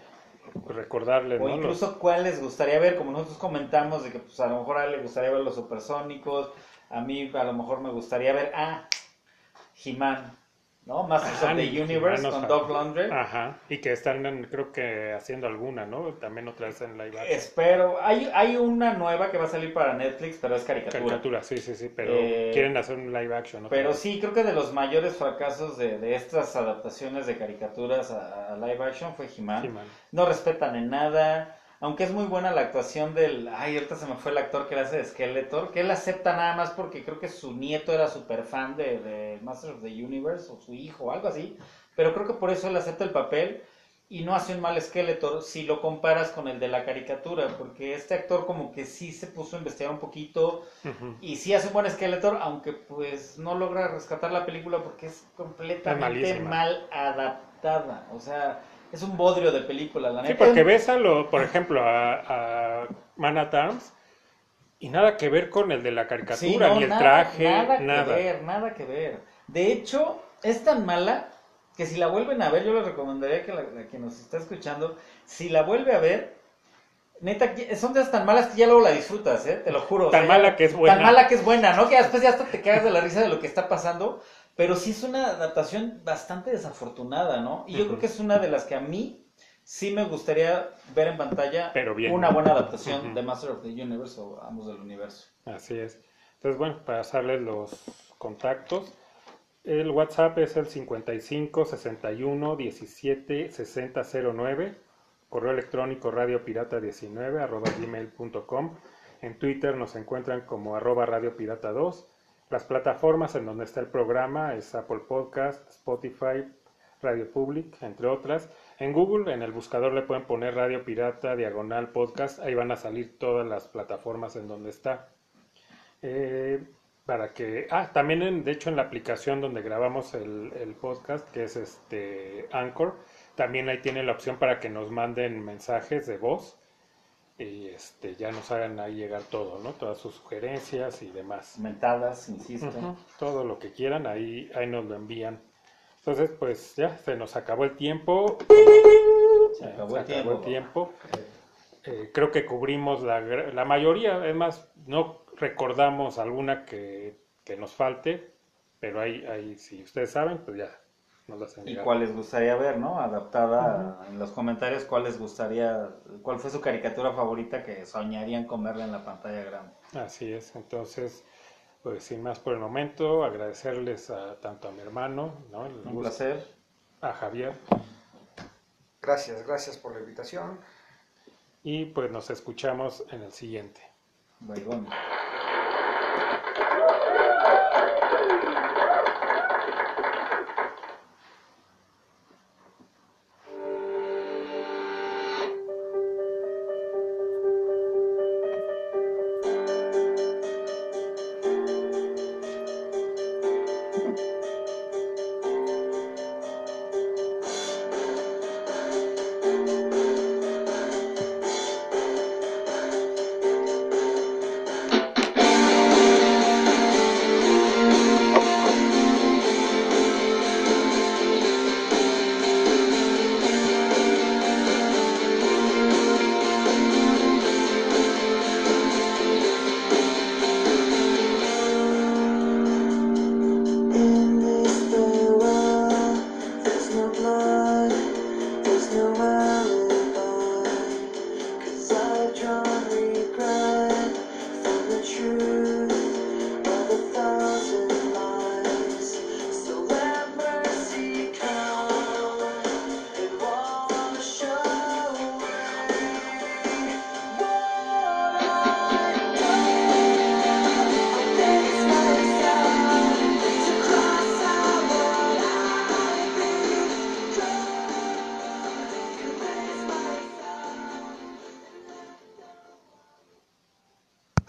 pues recordarles, O ¿no? Los- incluso cuál les gustaría ver, como nosotros comentamos, de que pues a lo mejor a él le gustaría ver los supersónicos, a mí a lo mejor me gustaría ver, ah, He-Man, ¿no? Masters Ajá, of the ni- Universe con falta. Lundgren. Ajá, y que están, en- creo que haciendo alguna, ¿no? También otra vez en live action. Espero, hay, hay una nueva que va a salir para Netflix, pero es caricatura. Caricatura, sí, sí, sí, pero Eh, quieren hacer un live action, ¿no? Pero sí, creo que de los mayores fracasos de, de estas adaptaciones de caricaturas a, a live action fue He-Man. He-Man. No respetan en nada, aunque es muy buena la actuación del... Ay, ahorita se me fue el actor que le hace de Skeletor, que él acepta nada más porque creo que su nieto era súper fan de, de Masters of the Universe, o su hijo, o algo así, pero creo que por eso él acepta el papel y no hace un mal Skeletor si lo comparas con el de la caricatura, porque este actor como que sí se puso a investigar un poquito y sí hace un buen Skeletor, aunque pues no logra rescatar la película porque es completamente mal adaptada. O sea, es un bodrio de película, la Sí, neta. porque ves a lo, por ejemplo, a, a Man at Arms y nada que ver con el de la caricatura, Sí, no, ni el nada- traje, nada. nada. que ver, nada que ver. De hecho, es tan mala que si la vuelven a ver, yo les recomendaría que la, a quien nos está escuchando, si la vuelve a ver, neta, que- son de esas tan malas que ya luego la disfrutas, ¿eh? Te lo juro. o Tan sea, mala que es buena. Tan mala que es buena, ¿no? Que después ya hasta te cagas de la risa de lo que está pasando. Pero sí es una adaptación bastante desafortunada, ¿no? Y yo creo que es una de las que a mí sí me gustaría ver en pantalla Pero bien. una buena adaptación de Master of the Universe o Amos del Universo. Así es. Entonces, bueno, para pasarles los contactos, el WhatsApp es el 55 61 17 60 09, correo electrónico radiopirata19 arroba gmail.com, en Twitter nos encuentran como arroba radiopirata 2, las plataformas en donde está el programa es Apple Podcast, Spotify, Radio Public, entre otras. En Google, en el buscador le pueden poner Radio Pirata, Diagonal Podcast, ahí van a salir todas las plataformas en donde está. Eh, para que, ah, también en, de hecho en la aplicación donde grabamos el, el podcast, que es este Anchor, también ahí tiene la opción para que nos manden mensajes de voz y este ya nos hagan ahí llegar todo, ¿no? Todas sus sugerencias y demás. Mentadas, insisto. Todo lo que quieran, ahí, ahí nos lo envían. Entonces, pues ya se nos acabó el tiempo. Se acabó Se el tiempo. tiempo. Eh, creo que cubrimos la, la mayoría, además no recordamos alguna que, que nos falte, pero ahí, ahí, si ustedes saben, pues ya las ¿Y cuál les gustaría ver, no? Adaptada en los comentarios, cuál les gustaría, cuál fue su caricatura favorita que soñarían con verla en la pantalla grande. Así es, entonces, pues sin más por el momento, agradecerles a, tanto a mi hermano, ¿no? El Un gusto- placer. a Javier, Gracias, gracias por la invitación. y pues nos escuchamos en el siguiente. Baigón.